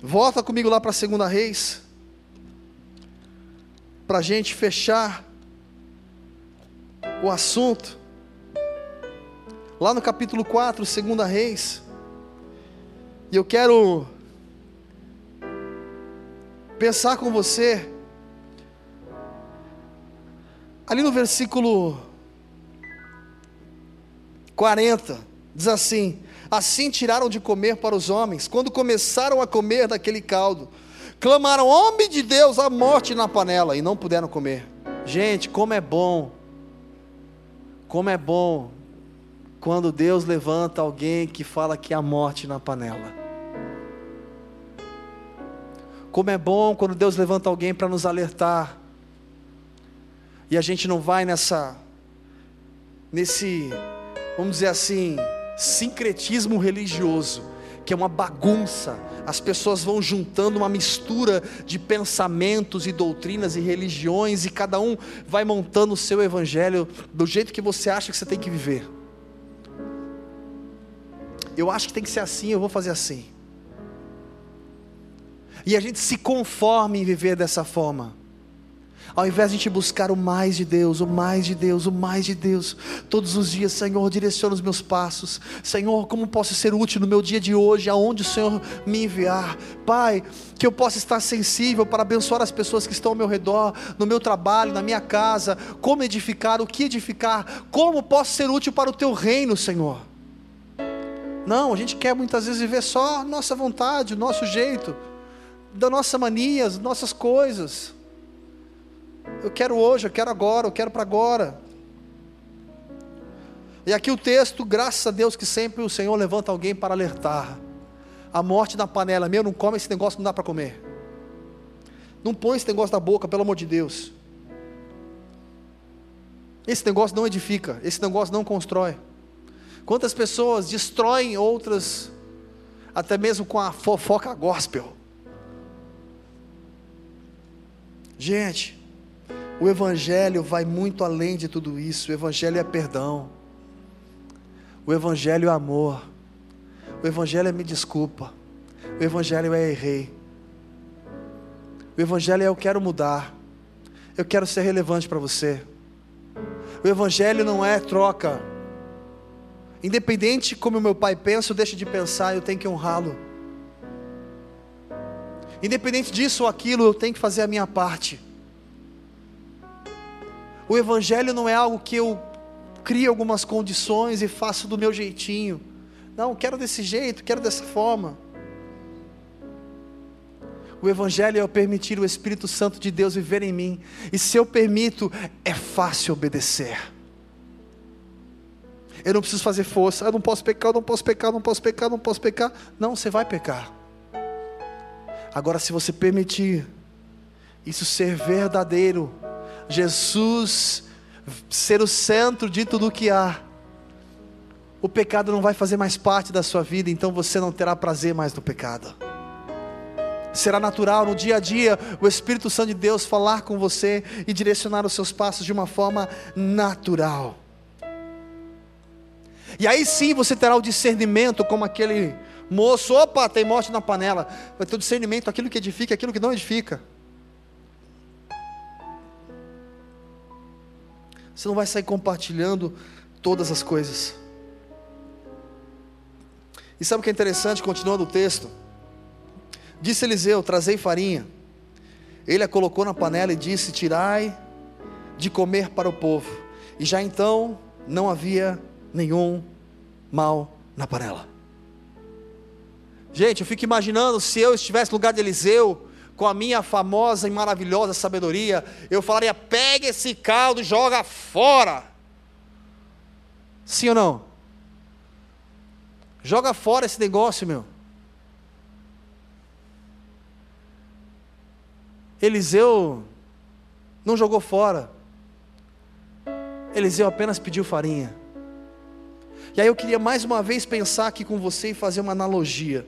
Volta comigo lá para a segunda reis para a gente fechar o assunto, lá no capítulo 4, segunda Reis, e eu quero pensar com você, ali no versículo 40, diz assim: Assim tiraram de comer para os homens, quando começaram a comer daquele caldo, clamaram: Homem de Deus, a morte na panela, e não puderam comer. Gente, como é bom, como é bom quando Deus levanta alguém que fala que há morte na panela. Como é bom quando Deus levanta alguém para nos alertar. E a gente não vai nessa nesse, vamos dizer assim, sincretismo religioso que é uma bagunça. As pessoas vão juntando uma mistura de pensamentos e doutrinas e religiões, e cada um vai montando o seu evangelho do jeito que você acha que você tem que viver. Eu acho que tem que ser assim, eu vou fazer assim. E a gente se conforma em viver dessa forma. Ao invés de a gente buscar o mais de Deus, o mais de Deus, o mais de Deus, todos os dias, Senhor, direciona os meus passos. Senhor, como posso ser útil no meu dia de hoje, aonde o Senhor me enviar. Pai, que eu possa estar sensível para abençoar as pessoas que estão ao meu redor, no meu trabalho, na minha casa, como edificar, o que edificar, como posso ser útil para o teu reino, Senhor. Não, a gente quer muitas vezes viver só nossa vontade, o nosso jeito, da nossa mania, as nossas coisas. Eu quero hoje, eu quero agora, eu quero para agora. E aqui o texto, graças a Deus que sempre o Senhor levanta alguém para alertar. A morte na panela, meu, não come esse negócio, não dá para comer. Não põe esse negócio na boca, pelo amor de Deus. Esse negócio não edifica, esse negócio não constrói. Quantas pessoas destroem outras, até mesmo com a fofoca gospel. Gente, o Evangelho vai muito além de tudo isso. O Evangelho é perdão. O Evangelho é amor. O Evangelho é me desculpa. O Evangelho é errei. O Evangelho é eu quero mudar. Eu quero ser relevante para você. O Evangelho não é troca. Independente como meu pai pensa ou deixa de pensar, eu tenho que honrá-lo. Independente disso ou aquilo, eu tenho que fazer a minha parte. O Evangelho não é algo que eu crio algumas condições e faço do meu jeitinho. Não, quero desse jeito, quero dessa forma. O Evangelho é eu permitir o Espírito Santo de Deus viver em mim. E se eu permito, é fácil obedecer. Eu não preciso fazer força. Eu não posso pecar, eu não posso pecar, eu não posso pecar, eu não posso pecar. Não, você vai pecar. Agora, se você permitir isso ser verdadeiro, Jesus ser o centro de tudo o que há, o pecado não vai fazer mais parte da sua vida, então você não terá prazer mais no pecado. Será natural no dia a dia o Espírito Santo de Deus falar com você e direcionar os seus passos de uma forma natural. E aí sim você terá o discernimento, como aquele moço: opa, tem morte na panela. Vai ter o discernimento, aquilo que edifica, aquilo que não edifica. Você não vai sair compartilhando todas as coisas. E sabe o que é interessante, continuando o texto? Disse Eliseu: Trazei farinha. Ele a colocou na panela e disse: Tirai de comer para o povo. E já então não havia nenhum mal na panela. Gente, eu fico imaginando se eu estivesse no lugar de Eliseu, com a minha famosa e maravilhosa sabedoria, eu falaria: pega esse caldo e joga fora. Sim ou não? Joga fora esse negócio, meu. Eliseu não jogou fora. Eliseu apenas pediu farinha. E aí eu queria mais uma vez pensar aqui com você e fazer uma analogia.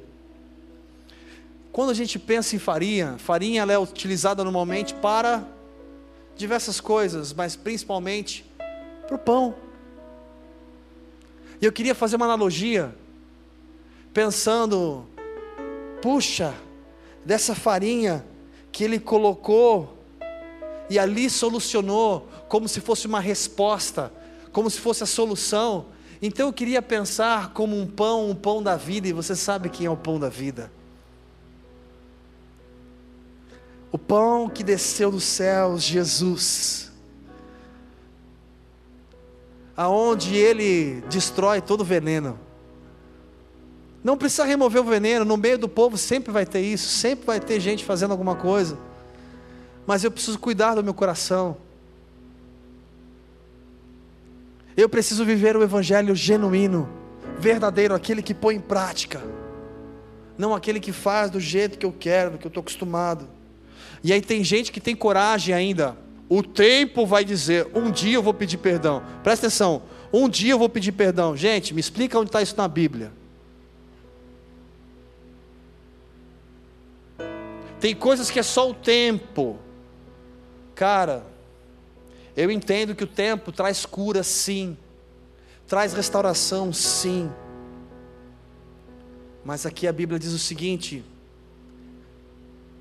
Quando a gente pensa em farinha, farinha é utilizada normalmente para diversas coisas, mas principalmente para o pão. E eu queria fazer uma analogia, pensando, puxa, dessa farinha que ele colocou e ali solucionou, como se fosse uma resposta, como se fosse a solução então eu queria pensar como um pão, um pão da vida, e você sabe quem é o pão da vida. O pão que desceu dos céus, Jesus. Aonde ele destrói todo o veneno. Não precisa remover o veneno, no meio do povo sempre vai ter isso, sempre vai ter gente fazendo alguma coisa. Mas eu preciso cuidar do meu coração. Eu preciso viver o evangelho genuíno, verdadeiro, aquele que põe em prática, não aquele que faz do jeito que eu quero, do que eu estou acostumado. E aí tem gente que tem coragem ainda. O tempo vai dizer: um dia eu vou pedir perdão. Presta atenção, um dia eu vou pedir perdão. Gente, me explica onde está isso na Bíblia. Tem coisas que é só o tempo. Cara, eu entendo que o tempo traz cura, sim, traz restauração, sim. Mas aqui a Bíblia diz o seguinte: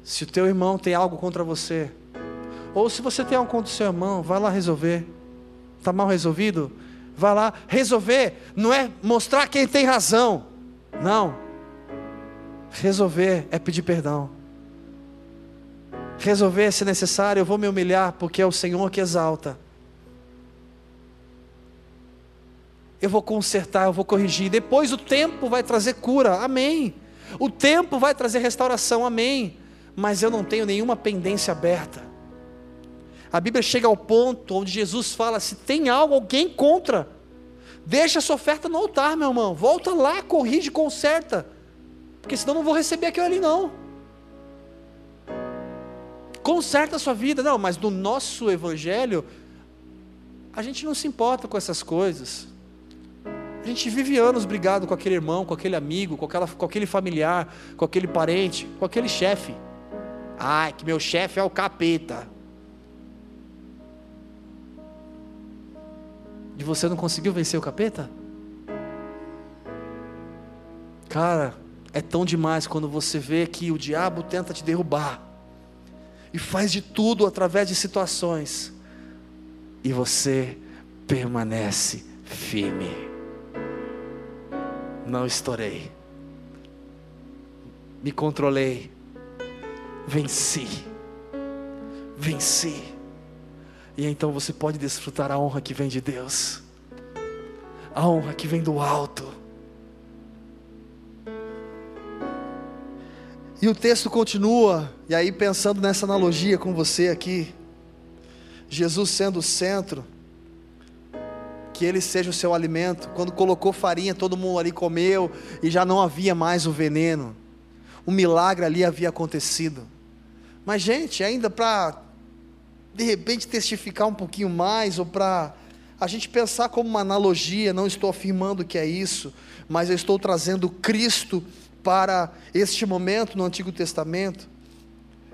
se o teu irmão tem algo contra você, ou se você tem algo contra o seu irmão, vai lá resolver. Está mal resolvido? Vai lá resolver. Não é mostrar quem tem razão. Não. Resolver é pedir perdão resolver se necessário, eu vou me humilhar, porque é o Senhor que exalta. Eu vou consertar, eu vou corrigir. Depois o tempo vai trazer cura, amém. O tempo vai trazer restauração, amém. Mas eu não tenho nenhuma pendência aberta. A Bíblia chega ao ponto onde Jesus fala: se tem algo, alguém contra, deixa a sua oferta no altar, meu irmão. Volta lá, corrige, conserta. Porque senão não vou receber aquilo ali, não conserta a sua vida. Não, mas no nosso evangelho, a gente não se importa com essas coisas. A gente vive anos brigado com aquele irmão, com aquele amigo, com, aquela, com aquele familiar, com aquele parente, com aquele chefe. Ai, que meu chefe é o capeta. E você não conseguiu vencer o capeta? Cara, é tão demais quando você vê que o diabo tenta te derrubar e faz de tudo através de situações e você permanece firme. Não estourei, me controlei, venci, venci. E então você pode desfrutar a honra que vem de Deus, a honra que vem do alto E o texto continua, e aí pensando nessa analogia com você aqui, Jesus sendo o centro, que ele seja o seu alimento. Quando colocou farinha, todo mundo ali comeu e já não havia mais o veneno. O milagre ali havia acontecido. Mas, gente, ainda para de repente testificar um pouquinho mais, ou para a gente pensar como uma analogia, não estou afirmando que é isso, mas eu estou trazendo Cristo para este momento no Antigo Testamento.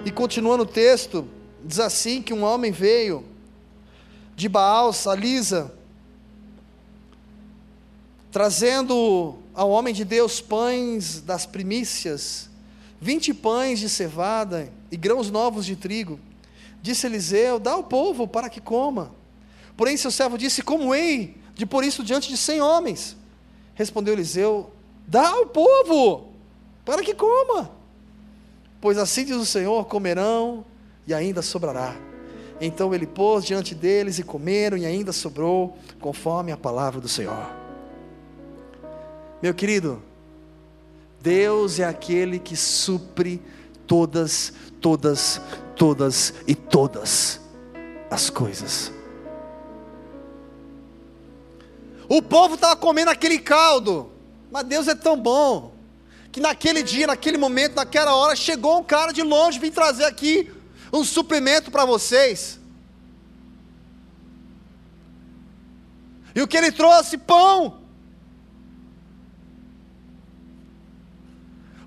E continuando o texto, diz assim: que um homem veio de Baal, Salisa, trazendo ao homem de Deus pães das primícias, vinte pães de cevada e grãos novos de trigo. Disse Eliseu: Dá ao povo para que coma. Porém, seu servo disse: Como hei de pôr isso diante de cem homens? Respondeu Eliseu: Dá ao povo para que coma. Pois assim diz o Senhor: comerão e ainda sobrará. Então ele pôs diante deles e comeram e ainda sobrou, conforme a palavra do Senhor. Meu querido, Deus é aquele que supre todas, todas, todas e todas as coisas. O povo estava comendo aquele caldo, mas Deus é tão bom que naquele dia, naquele momento, naquela hora, chegou um cara de longe, vim trazer aqui um suprimento para vocês. E o que ele trouxe? Pão.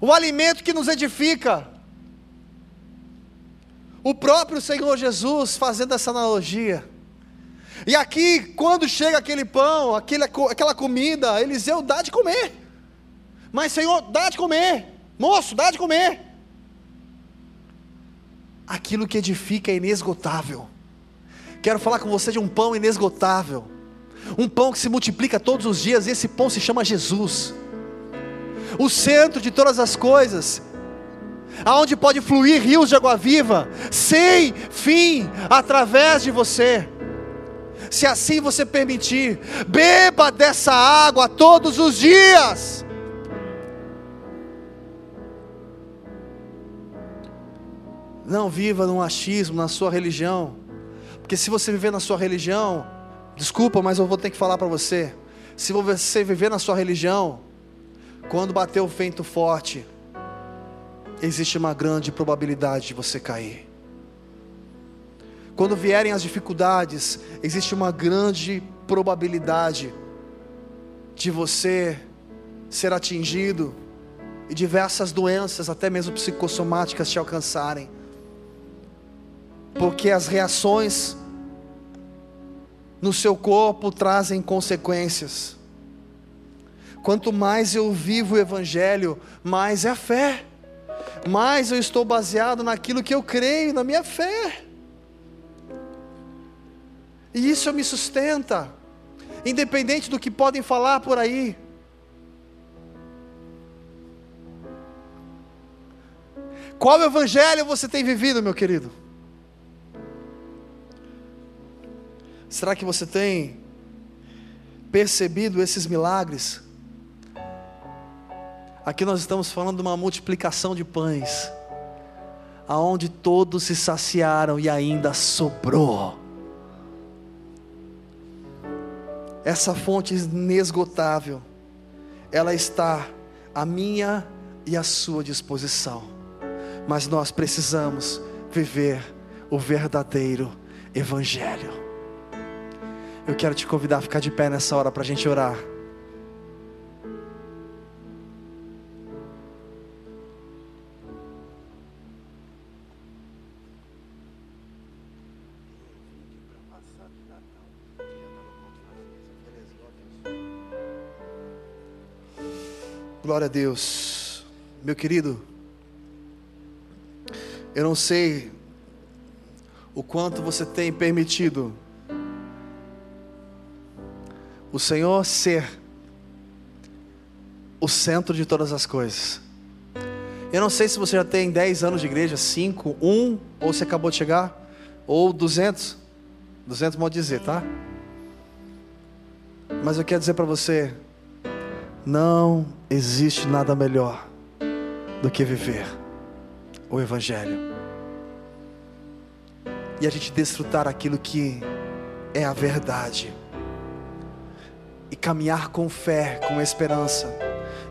O alimento que nos edifica. O próprio Senhor Jesus fazendo essa analogia. E aqui, quando chega aquele pão, aquele, aquela comida, Eliseu dá de comer. Mas, Senhor, dá de comer. Moço, dá de comer. Aquilo que edifica é inesgotável. Quero falar com você de um pão inesgotável. Um pão que se multiplica todos os dias, e esse pão se chama Jesus. O centro de todas as coisas, aonde pode fluir rios de água viva, sem fim, através de você. Se assim você permitir, beba dessa água todos os dias. Não viva no achismo, na sua religião. Porque se você viver na sua religião, desculpa, mas eu vou ter que falar para você. Se você viver na sua religião, quando bater o vento forte, existe uma grande probabilidade de você cair. Quando vierem as dificuldades, existe uma grande probabilidade de você ser atingido e diversas doenças, até mesmo psicossomáticas, te alcançarem porque as reações no seu corpo trazem consequências. Quanto mais eu vivo o Evangelho, mais é a fé, mais eu estou baseado naquilo que eu creio, na minha fé. E isso me sustenta, independente do que podem falar por aí. Qual evangelho você tem vivido, meu querido? Será que você tem percebido esses milagres? Aqui nós estamos falando de uma multiplicação de pães, aonde todos se saciaram e ainda sobrou. Essa fonte inesgotável, ela está à minha e à sua disposição, mas nós precisamos viver o verdadeiro Evangelho. Eu quero te convidar a ficar de pé nessa hora para a gente orar. Glória a Deus. Meu querido, eu não sei o quanto você tem permitido o Senhor ser o centro de todas as coisas. Eu não sei se você já tem 10 anos de igreja, 5, 1, ou você acabou de chegar, ou 200. 200 modo dizer, tá? Mas eu quero dizer para você, não existe nada melhor do que viver o Evangelho e a gente desfrutar aquilo que é a verdade e caminhar com fé, com esperança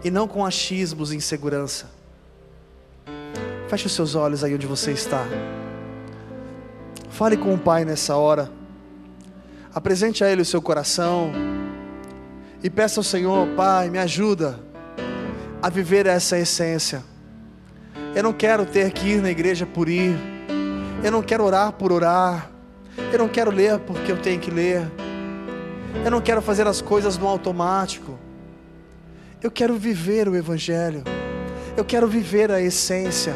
e não com achismos e insegurança. Feche os seus olhos aí onde você está. Fale com o Pai nessa hora. Apresente a Ele o seu coração e peça ao Senhor, Pai, me ajuda a viver essa essência. Eu não quero ter que ir na igreja por ir. Eu não quero orar por orar. Eu não quero ler porque eu tenho que ler. Eu não quero fazer as coisas no automático. Eu quero viver o Evangelho. Eu quero viver a essência.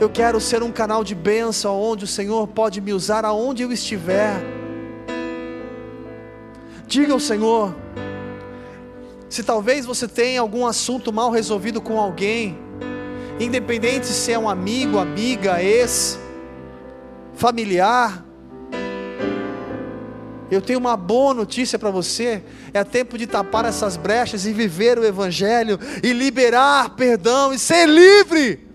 Eu quero ser um canal de bênção onde o Senhor pode me usar aonde eu estiver. Diga ao Senhor, se talvez você tenha algum assunto mal resolvido com alguém, independente se é um amigo, amiga, ex, familiar, eu tenho uma boa notícia para você: é tempo de tapar essas brechas e viver o Evangelho, e liberar perdão, e ser livre,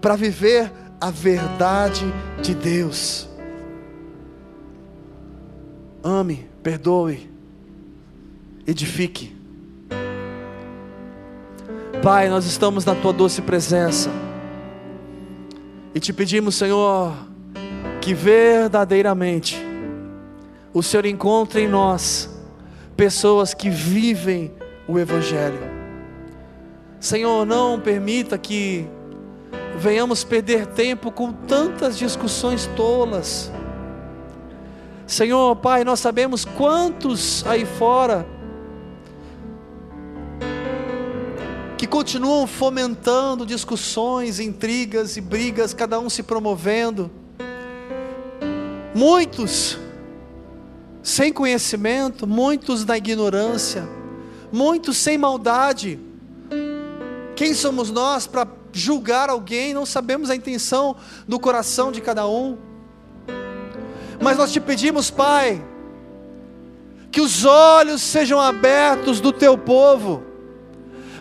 para viver a verdade de Deus ame, perdoe, edifique. Pai, nós estamos na tua doce presença e te pedimos, Senhor, que verdadeiramente o Senhor encontre em nós pessoas que vivem o Evangelho. Senhor, não permita que venhamos perder tempo com tantas discussões tolas Senhor, Pai, nós sabemos quantos aí fora que continuam fomentando discussões, intrigas e brigas, cada um se promovendo. Muitos sem conhecimento, muitos na ignorância, muitos sem maldade. Quem somos nós para julgar alguém? Não sabemos a intenção do coração de cada um. Mas nós te pedimos, Pai, que os olhos sejam abertos do teu povo,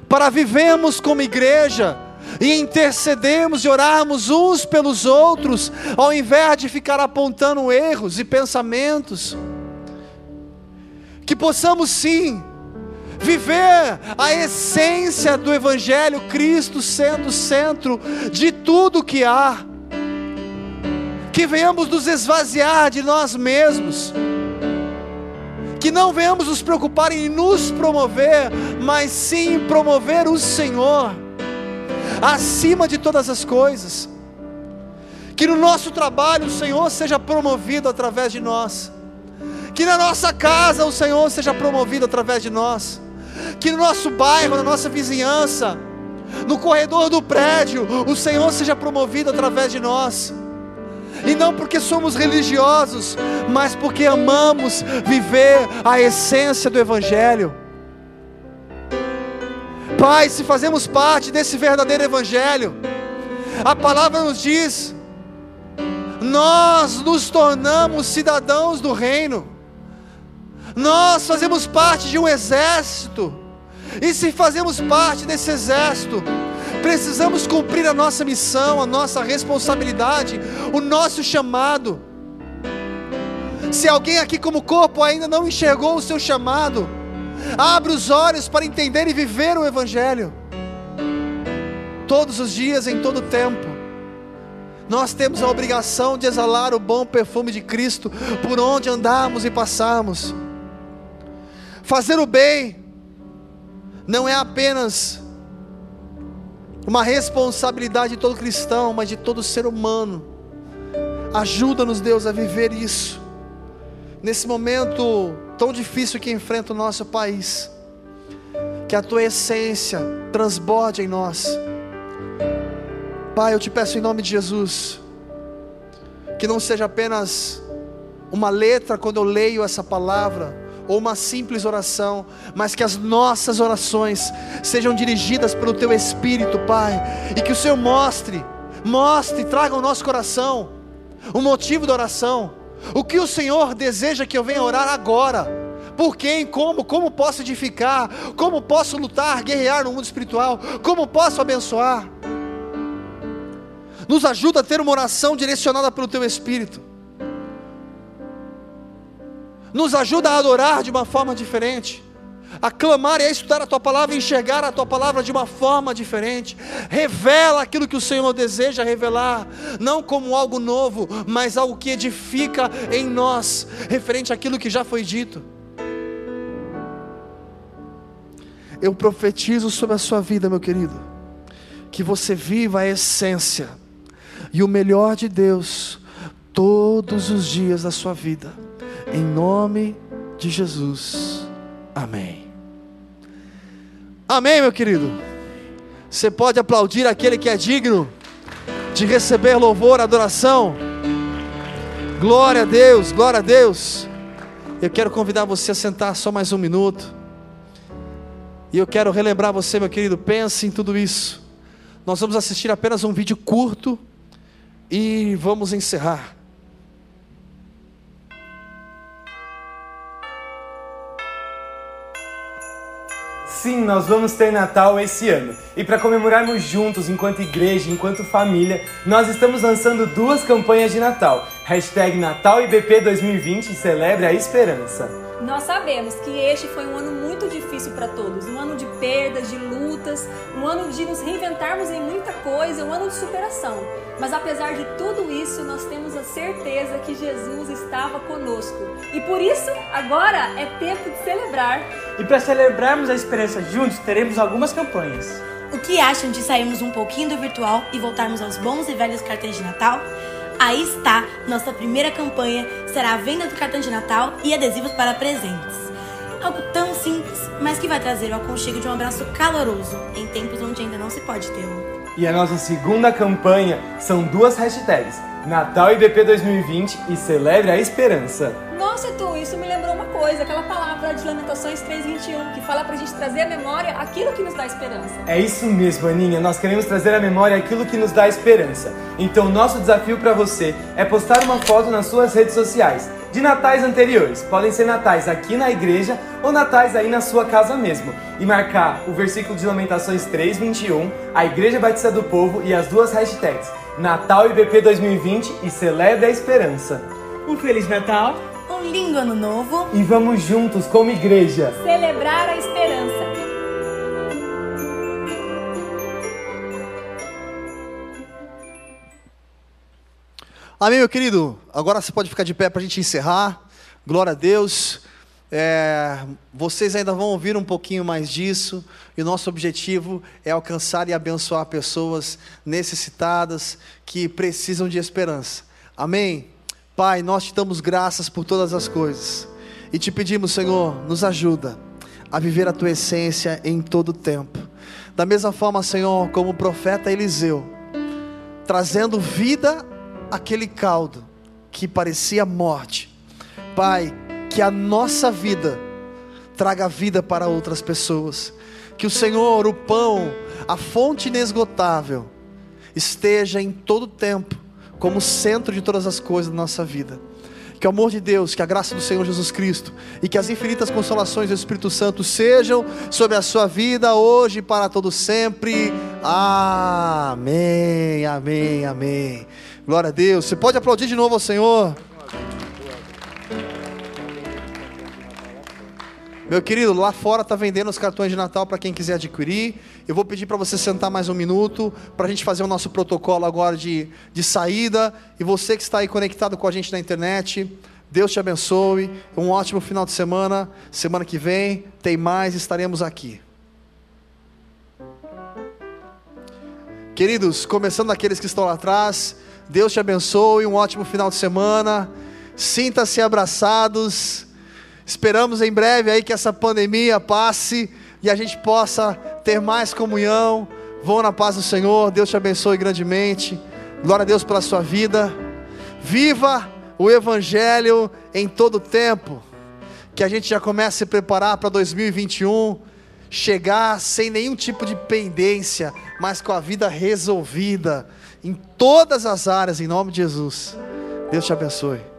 para vivemos como igreja e intercedemos e orarmos uns pelos outros, ao invés de ficar apontando erros e pensamentos. Que possamos sim viver a essência do Evangelho, Cristo sendo o centro de tudo que há que venhamos nos esvaziar de nós mesmos, que não venhamos nos preocupar em nos promover, mas sim em promover o Senhor, acima de todas as coisas, que no nosso trabalho o Senhor seja promovido através de nós, que na nossa casa o Senhor seja promovido através de nós, que no nosso bairro, na nossa vizinhança, no corredor do prédio, o Senhor seja promovido através de nós e não porque somos religiosos, mas porque amamos viver a essência do Evangelho. Pai, se fazemos parte desse verdadeiro Evangelho, a palavra nos diz, nós nos tornamos cidadãos do reino, nós fazemos parte de um exército, e se fazemos parte desse exército, precisamos cumprir a nossa missão, a nossa responsabilidade, o nosso chamado. Se alguém aqui, como corpo, ainda não enxergou o seu chamado, abre os olhos para entender e viver o Evangelho, todos os dias, em todo tempo, Nós temos a obrigação de exalar o bom perfume de Cristo por onde andarmos e passarmos. Fazer o bem não é apenas uma responsabilidade de todo cristão, mas de todo ser humano. Ajuda-nos, Deus, a viver isso. Nesse momento tão difícil que enfrenta o nosso país, que a tua essência transborde em nós. Pai, eu te peço em nome de Jesus, que não seja apenas uma letra quando eu leio essa palavra, ou uma simples oração, mas que as nossas orações sejam dirigidas pelo Teu Espírito, Pai, e que o Senhor mostre, mostre, traga ao nosso coração o motivo da oração, o que o Senhor deseja que eu venha orar agora, por quem, como, como posso edificar, como posso lutar, guerrear no mundo espiritual, como posso abençoar. Nos ajuda a ter uma oração direcionada pelo Teu Espírito nos ajuda a adorar de uma forma diferente, a clamar e a estudar a tua palavra e enxergar a tua palavra de uma forma diferente. Revela aquilo que o Senhor deseja revelar, não como algo novo, mas algo que edifica em nós, referente àquilo que já foi dito. Eu profetizo sobre a sua vida, meu querido, que você viva a essência e o melhor de Deus todos os dias da sua vida em nome de Jesus. Amém. Amém, meu querido. Você pode aplaudir aquele que é digno de receber louvor, adoração. Glória a Deus, glória a Deus. Eu quero convidar você a sentar só mais um minuto. E eu quero relembrar você, meu querido, pense em tudo isso. Nós vamos assistir apenas um vídeo curto e vamos encerrar. Sim, nós vamos ter Natal esse ano. E para comemorarmos juntos, enquanto igreja, enquanto família, nós estamos lançando duas campanhas de Natal. Hashtag Natal IBP 2020 celebre a esperança. Nós sabemos que este foi um ano muito difícil para todos, um ano de perdas, de lutas, um ano de nos reinventarmos em muita coisa, um ano de superação. Mas apesar de tudo isso, nós temos a certeza que Jesus estava conosco. E por isso, agora é tempo de celebrar. E para celebrarmos a esperança juntos, teremos algumas campanhas. O que acham de sairmos um pouquinho do virtual e voltarmos aos bons e velhos cartões de Natal? Aí está, nossa primeira campanha será a venda do cartão de Natal e adesivos para presentes. Algo tão simples, mas que vai trazer o aconchego de um abraço caloroso em tempos onde ainda não se pode tê-lo. E a nossa segunda campanha são duas hashtags: Natal IBP 2020 e Celebre a Esperança. Nossa, Tu, isso me lembrou uma coisa, aquela palavra de Lamentações 3:21, que fala pra gente trazer à memória aquilo que nos dá esperança. É isso mesmo, Aninha. Nós queremos trazer à memória aquilo que nos dá esperança. Então, nosso desafio para você é postar uma foto nas suas redes sociais de natais anteriores. Podem ser natais aqui na igreja ou natais aí na sua casa mesmo. E marcar o versículo de Lamentações 3:21, a Igreja Batista do Povo e as duas hashtags Natal IBP 2020 e Celebre a Esperança. Um Feliz Natal! Um lindo ano novo! E vamos juntos como igreja celebrar a esperança. Amém, meu querido? Agora você pode ficar de pé para a gente encerrar. Glória a Deus. É, vocês ainda vão ouvir um pouquinho mais disso, e o nosso objetivo é alcançar e abençoar pessoas necessitadas que precisam de esperança. Amém? Pai, nós te damos graças por todas as coisas e te pedimos, Senhor, nos ajuda a viver a tua essência em todo o tempo. Da mesma forma, Senhor, como o profeta Eliseu, trazendo vida aquele caldo que parecia morte. Pai, que a nossa vida traga vida para outras pessoas. Que o Senhor, o pão, a fonte inesgotável, esteja em todo o tempo como centro de todas as coisas da nossa vida. Que o amor de Deus, que a graça do Senhor Jesus Cristo e que as infinitas consolações do Espírito Santo sejam sobre a sua vida hoje e para todo sempre. Amém. Amém. Amém. Glória a Deus. Você pode aplaudir de novo ao Senhor. Meu querido, lá fora está vendendo os cartões de Natal para quem quiser adquirir. Eu vou pedir para você sentar mais um minuto para a gente fazer o nosso protocolo agora de, de saída. E você que está aí conectado com a gente na internet, Deus te abençoe. Um ótimo final de semana. Semana que vem tem mais, estaremos aqui. Queridos, começando aqueles que estão lá atrás, Deus te abençoe. Um ótimo final de semana. Sinta-se abraçados. Esperamos em breve aí que essa pandemia passe e a gente possa ter mais comunhão. Vão na paz do Senhor. Deus te abençoe grandemente. Glória a Deus pela sua vida. Viva o Evangelho em todo tempo. Que a gente já comece a se preparar para 2021. Chegar sem nenhum tipo de pendência, mas com a vida resolvida em todas as áreas, em nome de Jesus. Deus te abençoe.